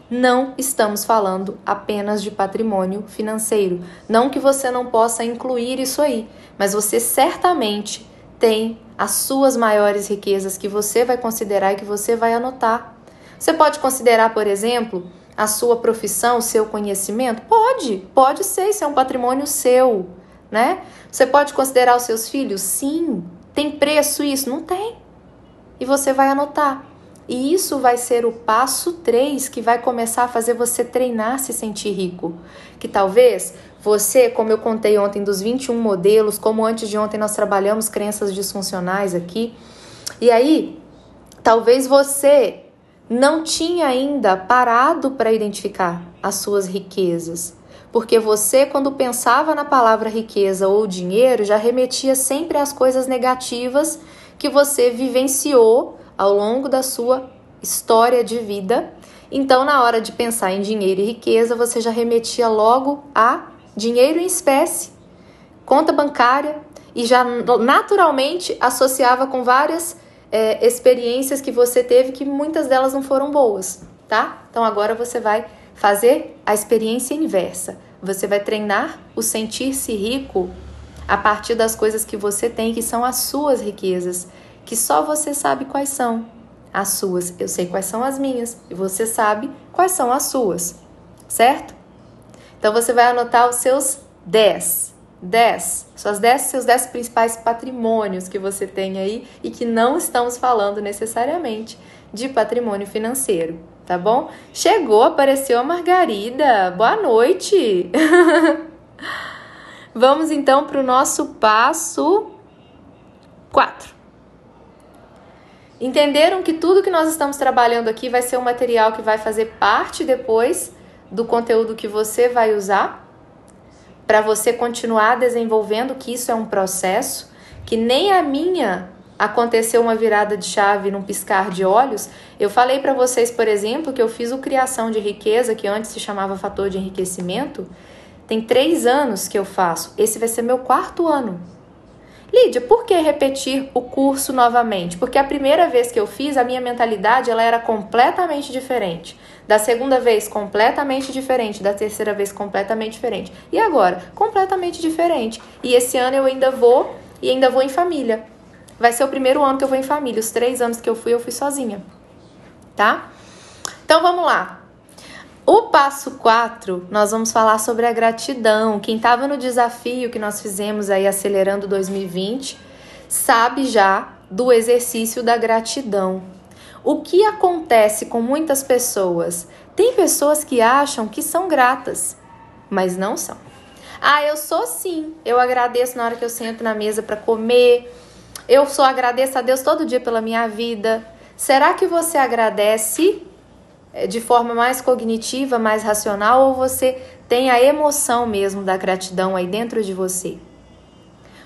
Não estamos falando apenas de patrimônio financeiro. Não que você não possa incluir isso aí, mas você certamente tem as suas maiores riquezas que você vai considerar e que você vai anotar. Você pode considerar, por exemplo, a sua profissão, o seu conhecimento? Pode, pode ser, isso é um patrimônio seu né? Você pode considerar os seus filhos? Sim. Tem preço isso? Não tem. E você vai anotar. E isso vai ser o passo 3 que vai começar a fazer você treinar se sentir rico. Que talvez você, como eu contei ontem dos 21 modelos, como antes de ontem nós trabalhamos crenças disfuncionais aqui. E aí, talvez você não tinha ainda parado para identificar as suas riquezas porque você, quando pensava na palavra riqueza ou dinheiro, já remetia sempre às coisas negativas que você vivenciou ao longo da sua história de vida. Então, na hora de pensar em dinheiro e riqueza, você já remetia logo a dinheiro em espécie, conta bancária, e já naturalmente associava com várias é, experiências que você teve, que muitas delas não foram boas, tá? Então, agora você vai fazer a experiência inversa. Você vai treinar o sentir-se rico a partir das coisas que você tem, que são as suas riquezas, que só você sabe quais são. As suas, eu sei quais são as minhas, e você sabe quais são as suas, certo? Então você vai anotar os seus 10. 10, suas 10, seus 10 principais patrimônios que você tem aí e que não estamos falando necessariamente de patrimônio financeiro tá bom? Chegou, apareceu a Margarida. Boa noite. Vamos então para o nosso passo 4. Entenderam que tudo que nós estamos trabalhando aqui vai ser um material que vai fazer parte depois do conteúdo que você vai usar para você continuar desenvolvendo que isso é um processo que nem a minha aconteceu uma virada de chave num piscar de olhos. Eu falei para vocês, por exemplo, que eu fiz o Criação de Riqueza, que antes se chamava Fator de Enriquecimento. Tem três anos que eu faço. Esse vai ser meu quarto ano. Lídia, por que repetir o curso novamente? Porque a primeira vez que eu fiz, a minha mentalidade ela era completamente diferente. Da segunda vez, completamente diferente. Da terceira vez, completamente diferente. E agora, completamente diferente. E esse ano eu ainda vou e ainda vou em família. Vai ser o primeiro ano que eu vou em família. Os três anos que eu fui, eu fui sozinha. Tá? Então vamos lá. O passo 4, nós vamos falar sobre a gratidão. Quem estava no desafio que nós fizemos aí acelerando 2020, sabe já do exercício da gratidão. O que acontece com muitas pessoas? Tem pessoas que acham que são gratas, mas não são. Ah, eu sou sim. Eu agradeço na hora que eu sento na mesa para comer. Eu só agradeço a Deus todo dia pela minha vida. Será que você agradece de forma mais cognitiva, mais racional, ou você tem a emoção mesmo da gratidão aí dentro de você?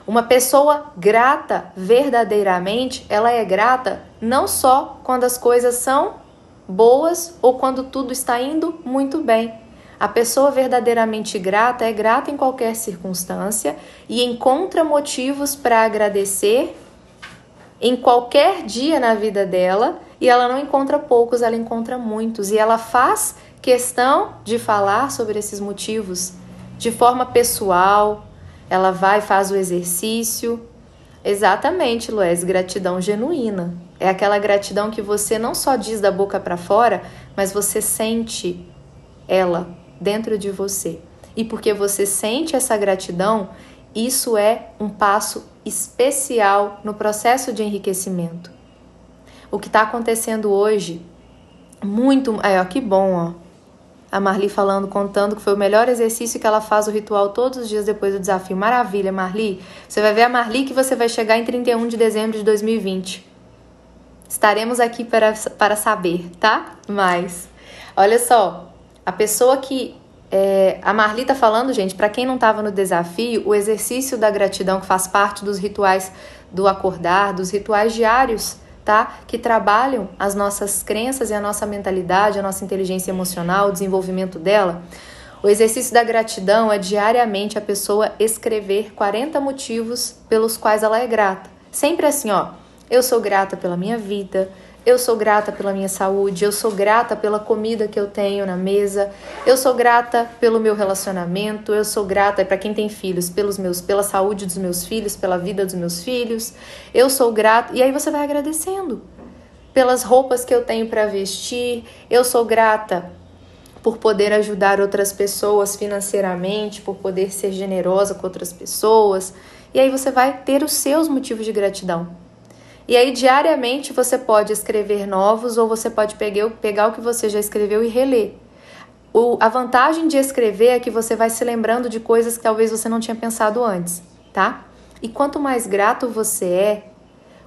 Uma pessoa grata verdadeiramente, ela é grata não só quando as coisas são boas ou quando tudo está indo muito bem. A pessoa verdadeiramente grata é grata em qualquer circunstância e encontra motivos para agradecer em qualquer dia na vida dela e ela não encontra poucos, ela encontra muitos e ela faz questão de falar sobre esses motivos de forma pessoal. Ela vai faz o exercício. Exatamente, Luiz, gratidão genuína. É aquela gratidão que você não só diz da boca para fora, mas você sente ela dentro de você. E porque você sente essa gratidão, Isso é um passo especial no processo de enriquecimento. O que está acontecendo hoje, muito. Aí, ó, que bom, ó. A Marli falando, contando que foi o melhor exercício que ela faz o ritual todos os dias depois do desafio. Maravilha, Marli. Você vai ver a Marli que você vai chegar em 31 de dezembro de 2020. Estaremos aqui para, para saber, tá? Mas, olha só, a pessoa que. É, a Marli tá falando, gente, para quem não estava no desafio, o exercício da gratidão que faz parte dos rituais do acordar, dos rituais diários tá? Que trabalham as nossas crenças e a nossa mentalidade, a nossa inteligência emocional, o desenvolvimento dela. O exercício da gratidão é diariamente a pessoa escrever 40 motivos pelos quais ela é grata. Sempre assim, ó. Eu sou grata pela minha vida, eu sou grata pela minha saúde, eu sou grata pela comida que eu tenho na mesa, eu sou grata pelo meu relacionamento, eu sou grata para quem tem filhos, pelos meus, pela saúde dos meus filhos, pela vida dos meus filhos. Eu sou grata e aí você vai agradecendo pelas roupas que eu tenho para vestir. Eu sou grata por poder ajudar outras pessoas financeiramente, por poder ser generosa com outras pessoas. E aí você vai ter os seus motivos de gratidão. E aí, diariamente, você pode escrever novos ou você pode pegar, o que você já escreveu e reler. O, a vantagem de escrever é que você vai se lembrando de coisas que talvez você não tinha pensado antes, tá? E quanto mais grato você é,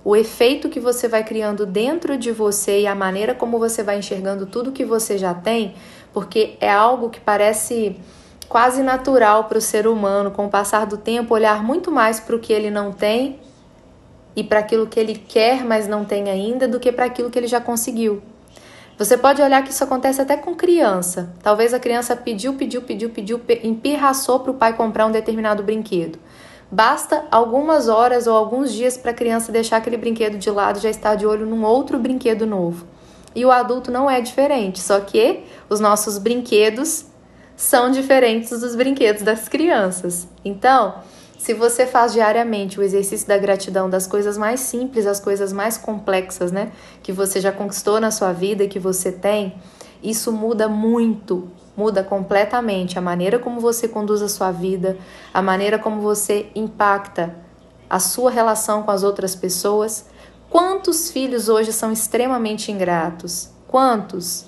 o efeito que você vai criando dentro de você e a maneira como você vai enxergando tudo que você já tem, porque é algo que parece quase natural para o ser humano, com o passar do tempo, olhar muito mais para o que ele não tem e para aquilo que ele quer, mas não tem ainda, do que para aquilo que ele já conseguiu. Você pode olhar que isso acontece até com criança. Talvez a criança pediu, pediu, pediu, pediu, empirraçou para o pai comprar um determinado brinquedo. Basta algumas horas ou alguns dias para a criança deixar aquele brinquedo de lado e já estar de olho num outro brinquedo novo. E o adulto não é diferente, só que os nossos brinquedos são diferentes dos brinquedos das crianças. Então, se você faz diariamente o exercício da gratidão das coisas mais simples às coisas mais complexas, né, que você já conquistou na sua vida e que você tem, isso muda muito, muda completamente a maneira como você conduz a sua vida, a maneira como você impacta a sua relação com as outras pessoas. Quantos filhos hoje são extremamente ingratos? Quantos?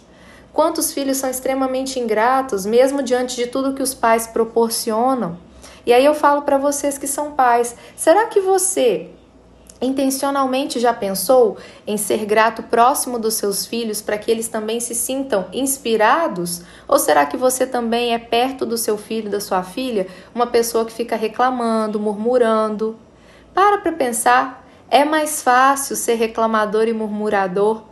Quantos filhos são extremamente ingratos, mesmo diante de tudo que os pais proporcionam? E aí eu falo para vocês que são pais, será que você intencionalmente já pensou em ser grato próximo dos seus filhos para que eles também se sintam inspirados? Ou será que você também é perto do seu filho, da sua filha, uma pessoa que fica reclamando, murmurando? Para para pensar, é mais fácil ser reclamador e murmurador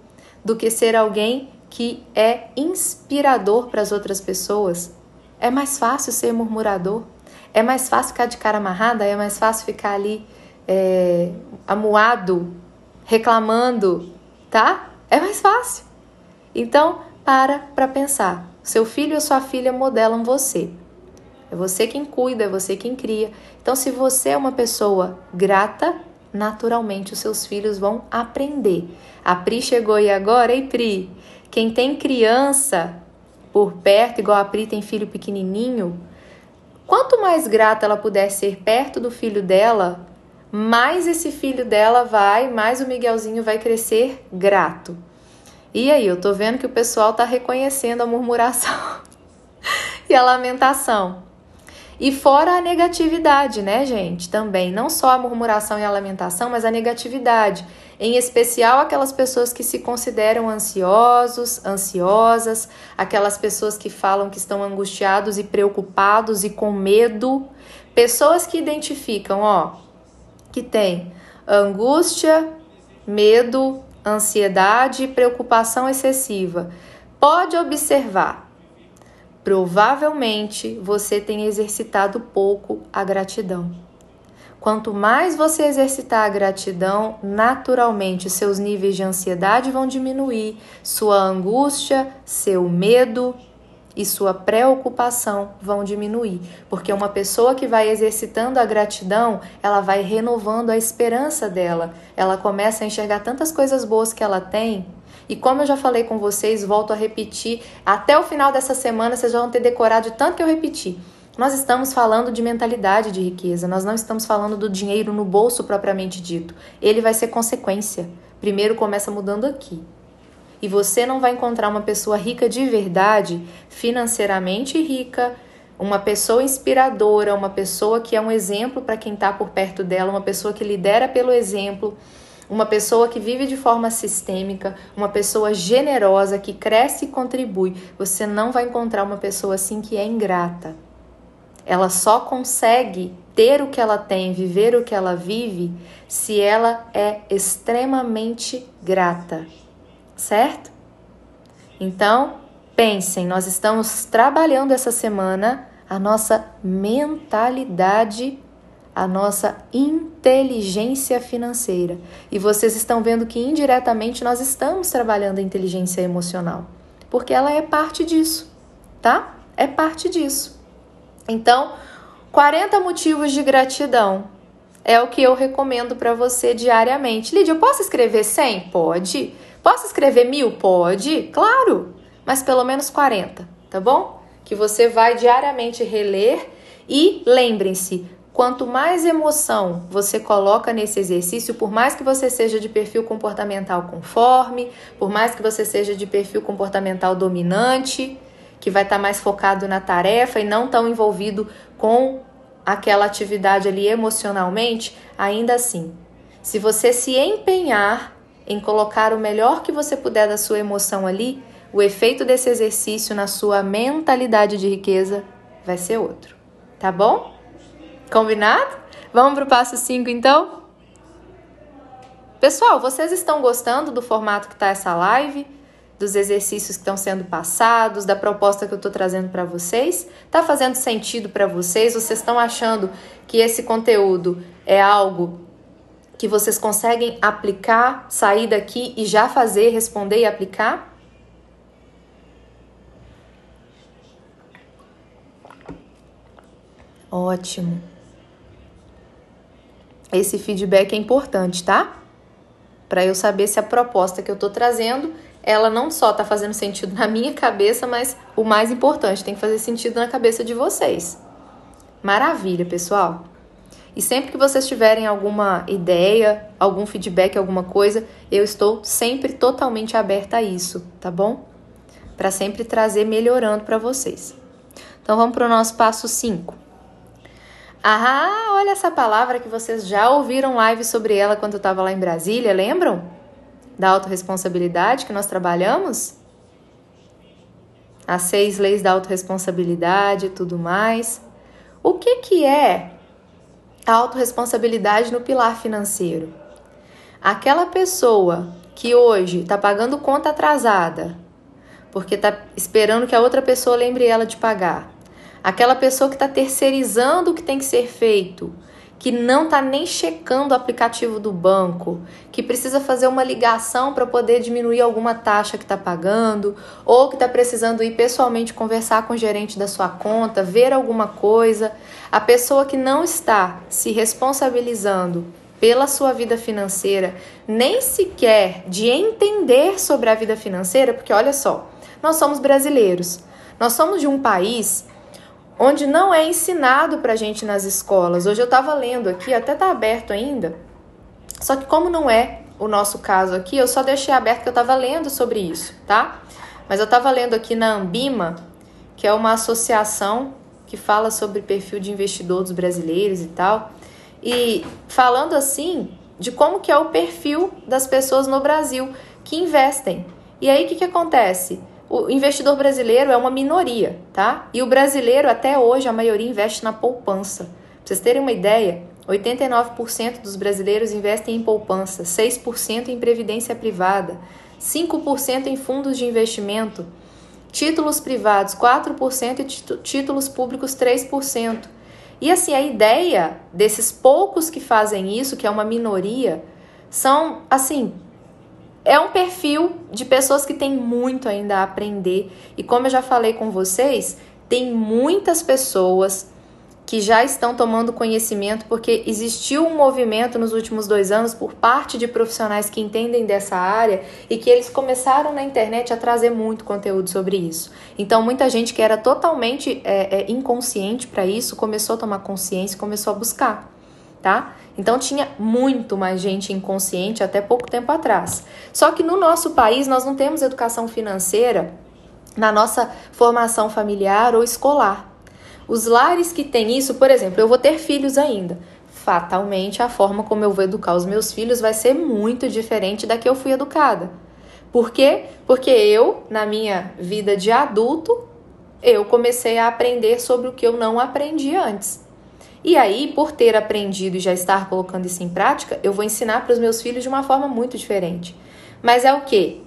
do que ser alguém que é inspirador para as outras pessoas? É mais fácil ser murmurador? É mais fácil ficar de cara amarrada, é mais fácil ficar ali é, amuado, reclamando, tá? É mais fácil. Então, para para pensar. Seu filho ou sua filha modelam você. É você quem cuida, é você quem cria. Então, se você é uma pessoa grata, naturalmente os seus filhos vão aprender. A Pri chegou e agora, ei Pri? Quem tem criança por perto, igual a Pri tem filho pequenininho, Quanto mais grata ela puder ser perto do filho dela, mais esse filho dela vai, mais o Miguelzinho vai crescer grato. E aí, eu tô vendo que o pessoal tá reconhecendo a murmuração e a lamentação. E fora a negatividade, né, gente? Também, não só a murmuração e a lamentação, mas a negatividade em especial aquelas pessoas que se consideram ansiosos, ansiosas, aquelas pessoas que falam que estão angustiados e preocupados e com medo, pessoas que identificam, ó, que tem angústia, medo, ansiedade e preocupação excessiva. Pode observar. Provavelmente você tem exercitado pouco a gratidão. Quanto mais você exercitar a gratidão, naturalmente seus níveis de ansiedade vão diminuir, sua angústia, seu medo e sua preocupação vão diminuir, porque uma pessoa que vai exercitando a gratidão, ela vai renovando a esperança dela. Ela começa a enxergar tantas coisas boas que ela tem. E como eu já falei com vocês, volto a repetir, até o final dessa semana vocês vão ter decorado de tanto que eu repeti nós estamos falando de mentalidade de riqueza, nós não estamos falando do dinheiro no bolso propriamente dito. Ele vai ser consequência. Primeiro começa mudando aqui. E você não vai encontrar uma pessoa rica de verdade, financeiramente rica, uma pessoa inspiradora, uma pessoa que é um exemplo para quem está por perto dela, uma pessoa que lidera pelo exemplo, uma pessoa que vive de forma sistêmica, uma pessoa generosa que cresce e contribui. Você não vai encontrar uma pessoa assim que é ingrata. Ela só consegue ter o que ela tem, viver o que ela vive, se ela é extremamente grata, certo? Então, pensem, nós estamos trabalhando essa semana a nossa mentalidade, a nossa inteligência financeira. E vocês estão vendo que indiretamente nós estamos trabalhando a inteligência emocional, porque ela é parte disso, tá? É parte disso. Então, 40 motivos de gratidão é o que eu recomendo para você diariamente. Lídia, eu posso escrever 100? Pode. Posso escrever mil? Pode. Claro. Mas pelo menos 40, tá bom? que você vai diariamente reler e lembrem-se, quanto mais emoção você coloca nesse exercício, por mais que você seja de perfil comportamental conforme, por mais que você seja de perfil comportamental dominante, que vai estar tá mais focado na tarefa e não tão envolvido com aquela atividade ali emocionalmente, ainda assim, se você se empenhar em colocar o melhor que você puder da sua emoção ali, o efeito desse exercício na sua mentalidade de riqueza vai ser outro. Tá bom? Combinado? Vamos para o passo 5 então? Pessoal, vocês estão gostando do formato que está essa live? Dos exercícios que estão sendo passados, da proposta que eu estou trazendo para vocês? Está fazendo sentido para vocês? Vocês estão achando que esse conteúdo é algo que vocês conseguem aplicar, sair daqui e já fazer, responder e aplicar? Ótimo. Esse feedback é importante, tá? Para eu saber se a proposta que eu estou trazendo, ela não só está fazendo sentido na minha cabeça, mas o mais importante, tem que fazer sentido na cabeça de vocês. Maravilha, pessoal. E sempre que vocês tiverem alguma ideia, algum feedback, alguma coisa, eu estou sempre totalmente aberta a isso, tá bom? Para sempre trazer melhorando para vocês. Então vamos para o nosso passo 5. Ah, olha essa palavra que vocês já ouviram live sobre ela quando eu estava lá em Brasília, lembram? Da autorresponsabilidade que nós trabalhamos? As seis leis da autorresponsabilidade e tudo mais. O que, que é a autorresponsabilidade no pilar financeiro? Aquela pessoa que hoje está pagando conta atrasada, porque está esperando que a outra pessoa lembre ela de pagar aquela pessoa que está terceirizando o que tem que ser feito, que não está nem checando o aplicativo do banco, que precisa fazer uma ligação para poder diminuir alguma taxa que está pagando, ou que está precisando ir pessoalmente conversar com o gerente da sua conta, ver alguma coisa, a pessoa que não está se responsabilizando pela sua vida financeira, nem sequer de entender sobre a vida financeira, porque olha só, nós somos brasileiros, nós somos de um país onde não é ensinado para a gente nas escolas. Hoje eu estava lendo aqui, até está aberto ainda, só que como não é o nosso caso aqui, eu só deixei aberto que eu estava lendo sobre isso, tá? Mas eu estava lendo aqui na Ambima, que é uma associação que fala sobre perfil de investidor dos brasileiros e tal, e falando assim de como que é o perfil das pessoas no Brasil que investem. E aí o que, que acontece? O investidor brasileiro é uma minoria, tá? E o brasileiro, até hoje, a maioria investe na poupança. Pra vocês terem uma ideia, 89% dos brasileiros investem em poupança, 6% em previdência privada, 5% em fundos de investimento, títulos privados 4% e títulos públicos 3%. E assim, a ideia desses poucos que fazem isso, que é uma minoria, são assim, é um perfil de pessoas que têm muito ainda a aprender. E como eu já falei com vocês, tem muitas pessoas que já estão tomando conhecimento, porque existiu um movimento nos últimos dois anos por parte de profissionais que entendem dessa área e que eles começaram na internet a trazer muito conteúdo sobre isso. Então, muita gente que era totalmente é, é, inconsciente para isso começou a tomar consciência, começou a buscar, tá? Então, tinha muito mais gente inconsciente até pouco tempo atrás. Só que no nosso país nós não temos educação financeira na nossa formação familiar ou escolar. Os lares que têm isso, por exemplo, eu vou ter filhos ainda. Fatalmente, a forma como eu vou educar os meus filhos vai ser muito diferente da que eu fui educada. Por quê? Porque eu, na minha vida de adulto, eu comecei a aprender sobre o que eu não aprendi antes. E aí, por ter aprendido e já estar colocando isso em prática, eu vou ensinar para os meus filhos de uma forma muito diferente. Mas é o que?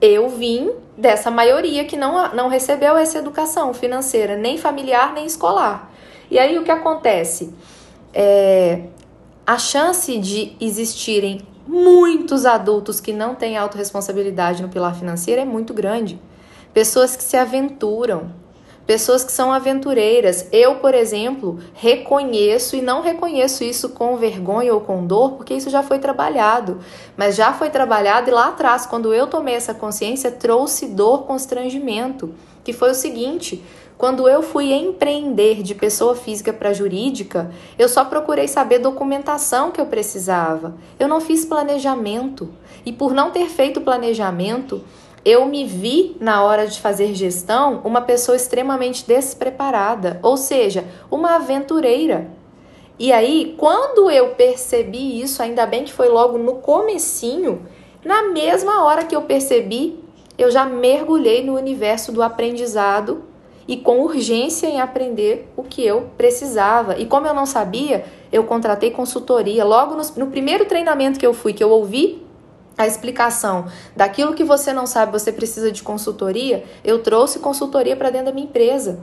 eu vim dessa maioria que não, não recebeu essa educação financeira, nem familiar, nem escolar. E aí o que acontece? É, a chance de existirem muitos adultos que não têm autorresponsabilidade no pilar financeiro é muito grande. Pessoas que se aventuram, pessoas que são aventureiras. Eu, por exemplo, reconheço e não reconheço isso com vergonha ou com dor, porque isso já foi trabalhado. Mas já foi trabalhado e lá atrás, quando eu tomei essa consciência, trouxe dor, constrangimento, que foi o seguinte: quando eu fui empreender de pessoa física para jurídica, eu só procurei saber documentação que eu precisava. Eu não fiz planejamento. E por não ter feito planejamento, eu me vi na hora de fazer gestão uma pessoa extremamente despreparada, ou seja, uma aventureira. E aí, quando eu percebi isso, ainda bem que foi logo no comecinho, na mesma hora que eu percebi, eu já mergulhei no universo do aprendizado e com urgência em aprender o que eu precisava. E como eu não sabia, eu contratei consultoria. Logo no, no primeiro treinamento que eu fui, que eu ouvi a explicação daquilo que você não sabe, você precisa de consultoria, eu trouxe consultoria para dentro da minha empresa.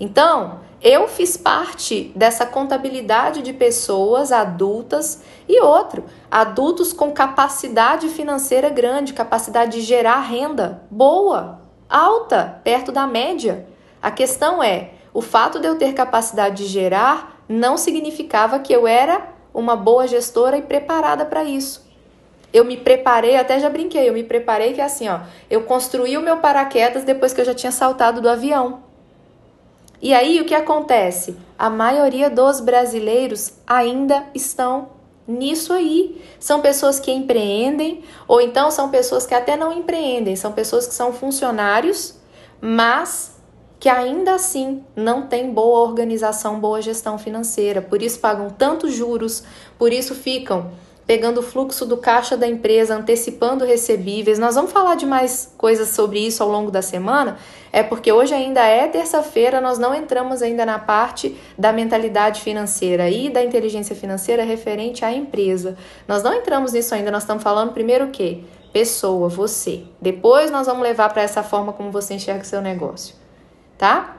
Então, eu fiz parte dessa contabilidade de pessoas adultas e outro, adultos com capacidade financeira grande, capacidade de gerar renda boa, alta, perto da média. A questão é, o fato de eu ter capacidade de gerar não significava que eu era uma boa gestora e preparada para isso eu me preparei, até já brinquei, eu me preparei que é assim, ó, eu construí o meu paraquedas depois que eu já tinha saltado do avião. E aí o que acontece? A maioria dos brasileiros ainda estão nisso aí. São pessoas que empreendem, ou então são pessoas que até não empreendem, são pessoas que são funcionários, mas que ainda assim não têm boa organização, boa gestão financeira, por isso pagam tantos juros, por isso ficam pegando o fluxo do caixa da empresa, antecipando recebíveis. Nós vamos falar de mais coisas sobre isso ao longo da semana, é porque hoje ainda é terça-feira, nós não entramos ainda na parte da mentalidade financeira e da inteligência financeira referente à empresa. Nós não entramos nisso ainda, nós estamos falando primeiro o quê? Pessoa, você. Depois nós vamos levar para essa forma como você enxerga o seu negócio, tá?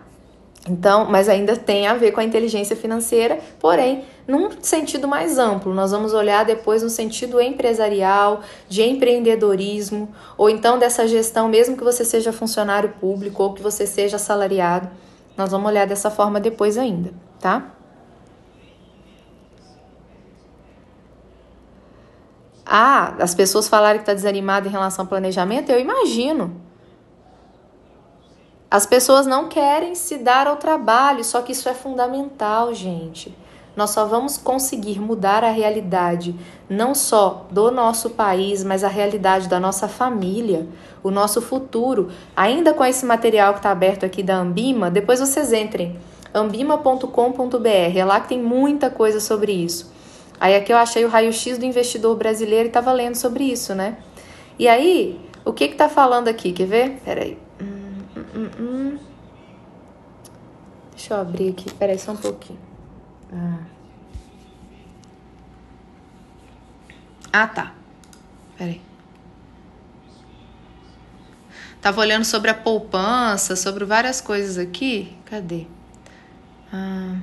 Então, mas ainda tem a ver com a inteligência financeira, porém, num sentido mais amplo. Nós vamos olhar depois no sentido empresarial, de empreendedorismo, ou então dessa gestão, mesmo que você seja funcionário público ou que você seja assalariado. Nós vamos olhar dessa forma depois ainda, tá? Ah, as pessoas falarem que está desanimada em relação ao planejamento, eu imagino. As pessoas não querem se dar ao trabalho, só que isso é fundamental, gente. Nós só vamos conseguir mudar a realidade, não só do nosso país, mas a realidade da nossa família, o nosso futuro. Ainda com esse material que está aberto aqui da Ambima, depois vocês entrem ambima.com.br, é lá que tem muita coisa sobre isso. Aí aqui eu achei o raio-x do investidor brasileiro e estava lendo sobre isso, né? E aí, o que que tá falando aqui? Quer ver? Peraí. Hum, hum. Deixa eu abrir aqui, peraí só um pouquinho. Ah. ah, tá. Peraí. Tava olhando sobre a poupança, sobre várias coisas aqui. Cadê? Ah.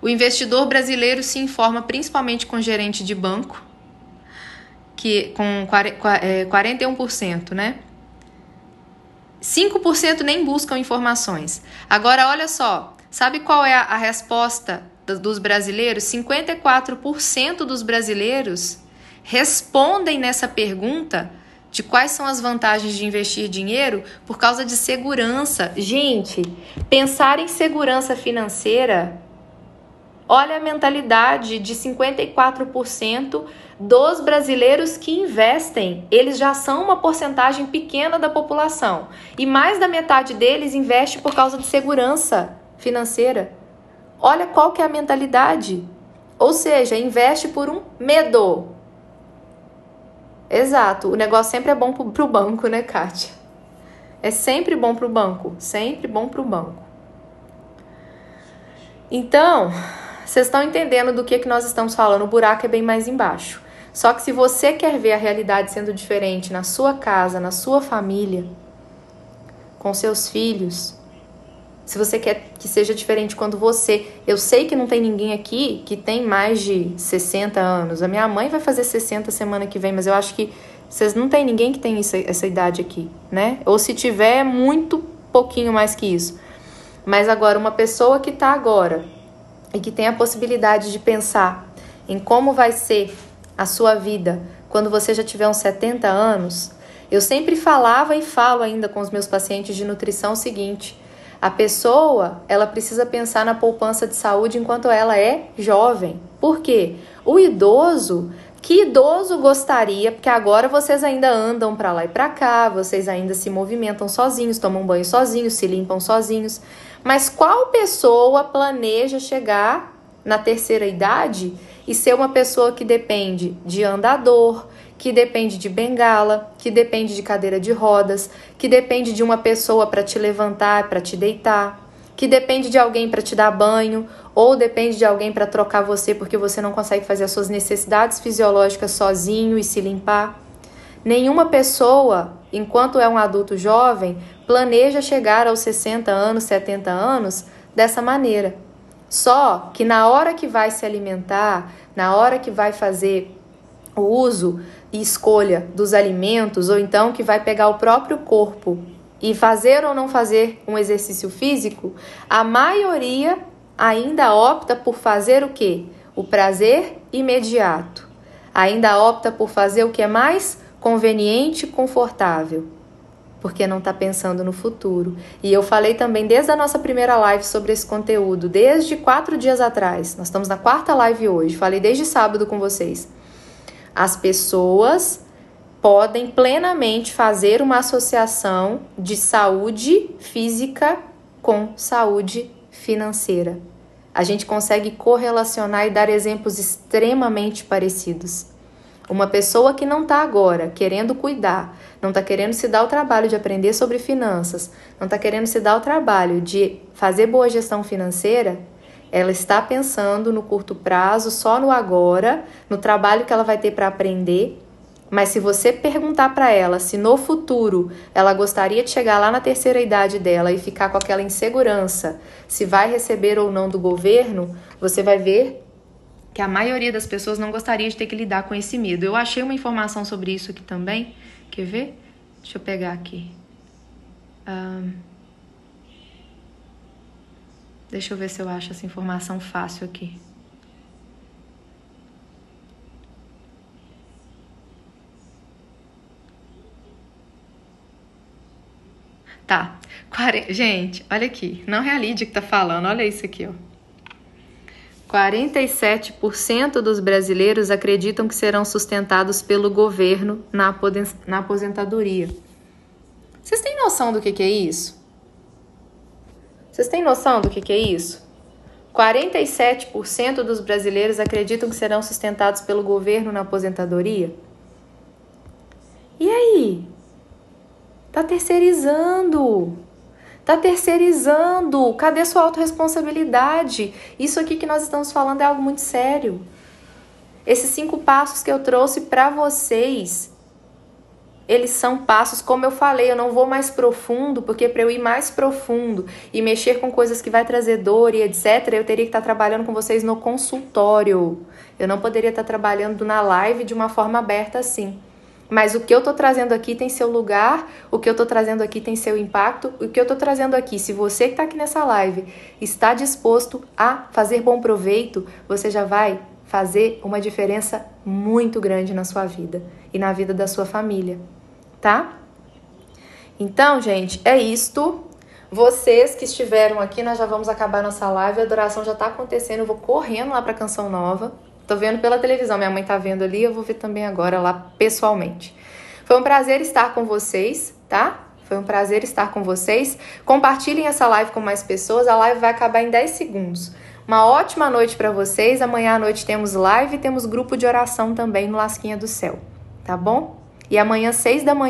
O investidor brasileiro se informa principalmente com gerente de banco, que com 41%, é, né? 5% nem buscam informações. Agora, olha só, Sabe qual é a resposta dos brasileiros? 54% dos brasileiros respondem nessa pergunta de quais são as vantagens de investir dinheiro por causa de segurança. Gente, pensar em segurança financeira, olha a mentalidade de 54% dos brasileiros que investem. Eles já são uma porcentagem pequena da população e mais da metade deles investe por causa de segurança financeira. Olha qual que é a mentalidade. Ou seja, investe por um medo. Exato. O negócio sempre é bom para o banco, né, Kátia? É sempre bom para o banco. Sempre bom para o banco. Então, vocês estão entendendo do que, que nós estamos falando. O buraco é bem mais embaixo. Só que se você quer ver a realidade sendo diferente na sua casa, na sua família, com seus filhos, se você quer que seja diferente quando você. Eu sei que não tem ninguém aqui que tem mais de 60 anos. A minha mãe vai fazer 60 semana que vem, mas eu acho que vocês não tem ninguém que tem essa, idade aqui, né? Ou se tiver, é muito pouquinho mais que isso. Mas agora, uma pessoa que está agora e que tem a possibilidade de pensar em como vai ser a sua vida quando você já tiver uns 70 anos, eu sempre falava e falo ainda com os meus pacientes de nutrição o seguinte: a pessoa, ela precisa pensar na poupança de saúde enquanto ela é jovem. Por quê? O idoso, que idoso gostaria, porque agora vocês ainda andam para lá e para cá, vocês ainda se movimentam sozinhos, tomam banho sozinhos, se limpam sozinhos. Mas qual pessoa planeja chegar na terceira idade e ser uma pessoa que depende de andador, que depende de bengala, que depende de cadeira de rodas, que depende de uma pessoa para te levantar, para te deitar, que depende de alguém para te dar banho, ou depende de alguém para trocar você porque você não consegue fazer as suas necessidades fisiológicas sozinho e se limpar. Nenhuma pessoa, enquanto é um adulto jovem, planeja chegar aos 60 anos, 70 anos dessa maneira. Só que na hora que vai se alimentar, na hora que vai fazer o uso e escolha dos alimentos, ou então que vai pegar o próprio corpo e fazer ou não fazer um exercício físico, a maioria ainda opta por fazer o que? O prazer imediato. Ainda opta por fazer o que é mais conveniente e confortável, porque não está pensando no futuro. E eu falei também desde a nossa primeira live sobre esse conteúdo, desde quatro dias atrás. Nós estamos na quarta live hoje, falei desde sábado com vocês as pessoas podem plenamente fazer uma associação de saúde física com saúde financeira. A gente consegue correlacionar e dar exemplos extremamente parecidos. Uma pessoa que não está agora querendo cuidar, não está querendo se dar o trabalho de aprender sobre finanças, não está querendo se dar o trabalho de fazer boa gestão financeira, ela está pensando no curto prazo, só no agora, no trabalho que ela vai ter para aprender. Mas se você perguntar para ela se no futuro ela gostaria de chegar lá na terceira idade dela e ficar com aquela insegurança, se vai receber ou não do governo, você vai ver que a maioria das pessoas não gostaria de ter que lidar com esse medo. Eu achei uma informação sobre isso aqui também. Quer ver? Deixa eu pegar aqui. Um... Deixa eu ver se eu acho essa informação fácil aqui. Tá. Gente, olha aqui. Não é a Lídia que tá falando. Olha isso aqui, ó. 47% dos brasileiros acreditam que serão sustentados pelo governo na aposentadoria. Vocês têm noção do que, que é isso? Vocês têm noção do que, que é isso? 47% dos brasileiros acreditam que serão sustentados pelo governo na aposentadoria? E aí? Tá terceirizando. Tá terceirizando. Cadê sua autorresponsabilidade? Isso aqui que nós estamos falando é algo muito sério. Esses cinco passos que eu trouxe para vocês eles são passos, como eu falei, eu não vou mais profundo, porque para eu ir mais profundo e mexer com coisas que vai trazer dor e etc, eu teria que estar trabalhando com vocês no consultório. Eu não poderia estar trabalhando na live de uma forma aberta assim. Mas o que eu tô trazendo aqui tem seu lugar, o que eu tô trazendo aqui tem seu impacto, o que eu tô trazendo aqui, se você que tá aqui nessa live está disposto a fazer bom proveito, você já vai fazer uma diferença muito grande na sua vida e na vida da sua família, tá? Então, gente, é isto. Vocês que estiveram aqui, nós já vamos acabar nossa live, a adoração já tá acontecendo, eu vou correndo lá pra Canção Nova. Tô vendo pela televisão, minha mãe tá vendo ali, eu vou ver também agora lá pessoalmente. Foi um prazer estar com vocês, tá? Foi um prazer estar com vocês. Compartilhem essa live com mais pessoas. A live vai acabar em 10 segundos. Uma ótima noite para vocês. Amanhã à noite temos live e temos grupo de oração também no Lasquinha do Céu, tá bom? E amanhã, 6 da manhã.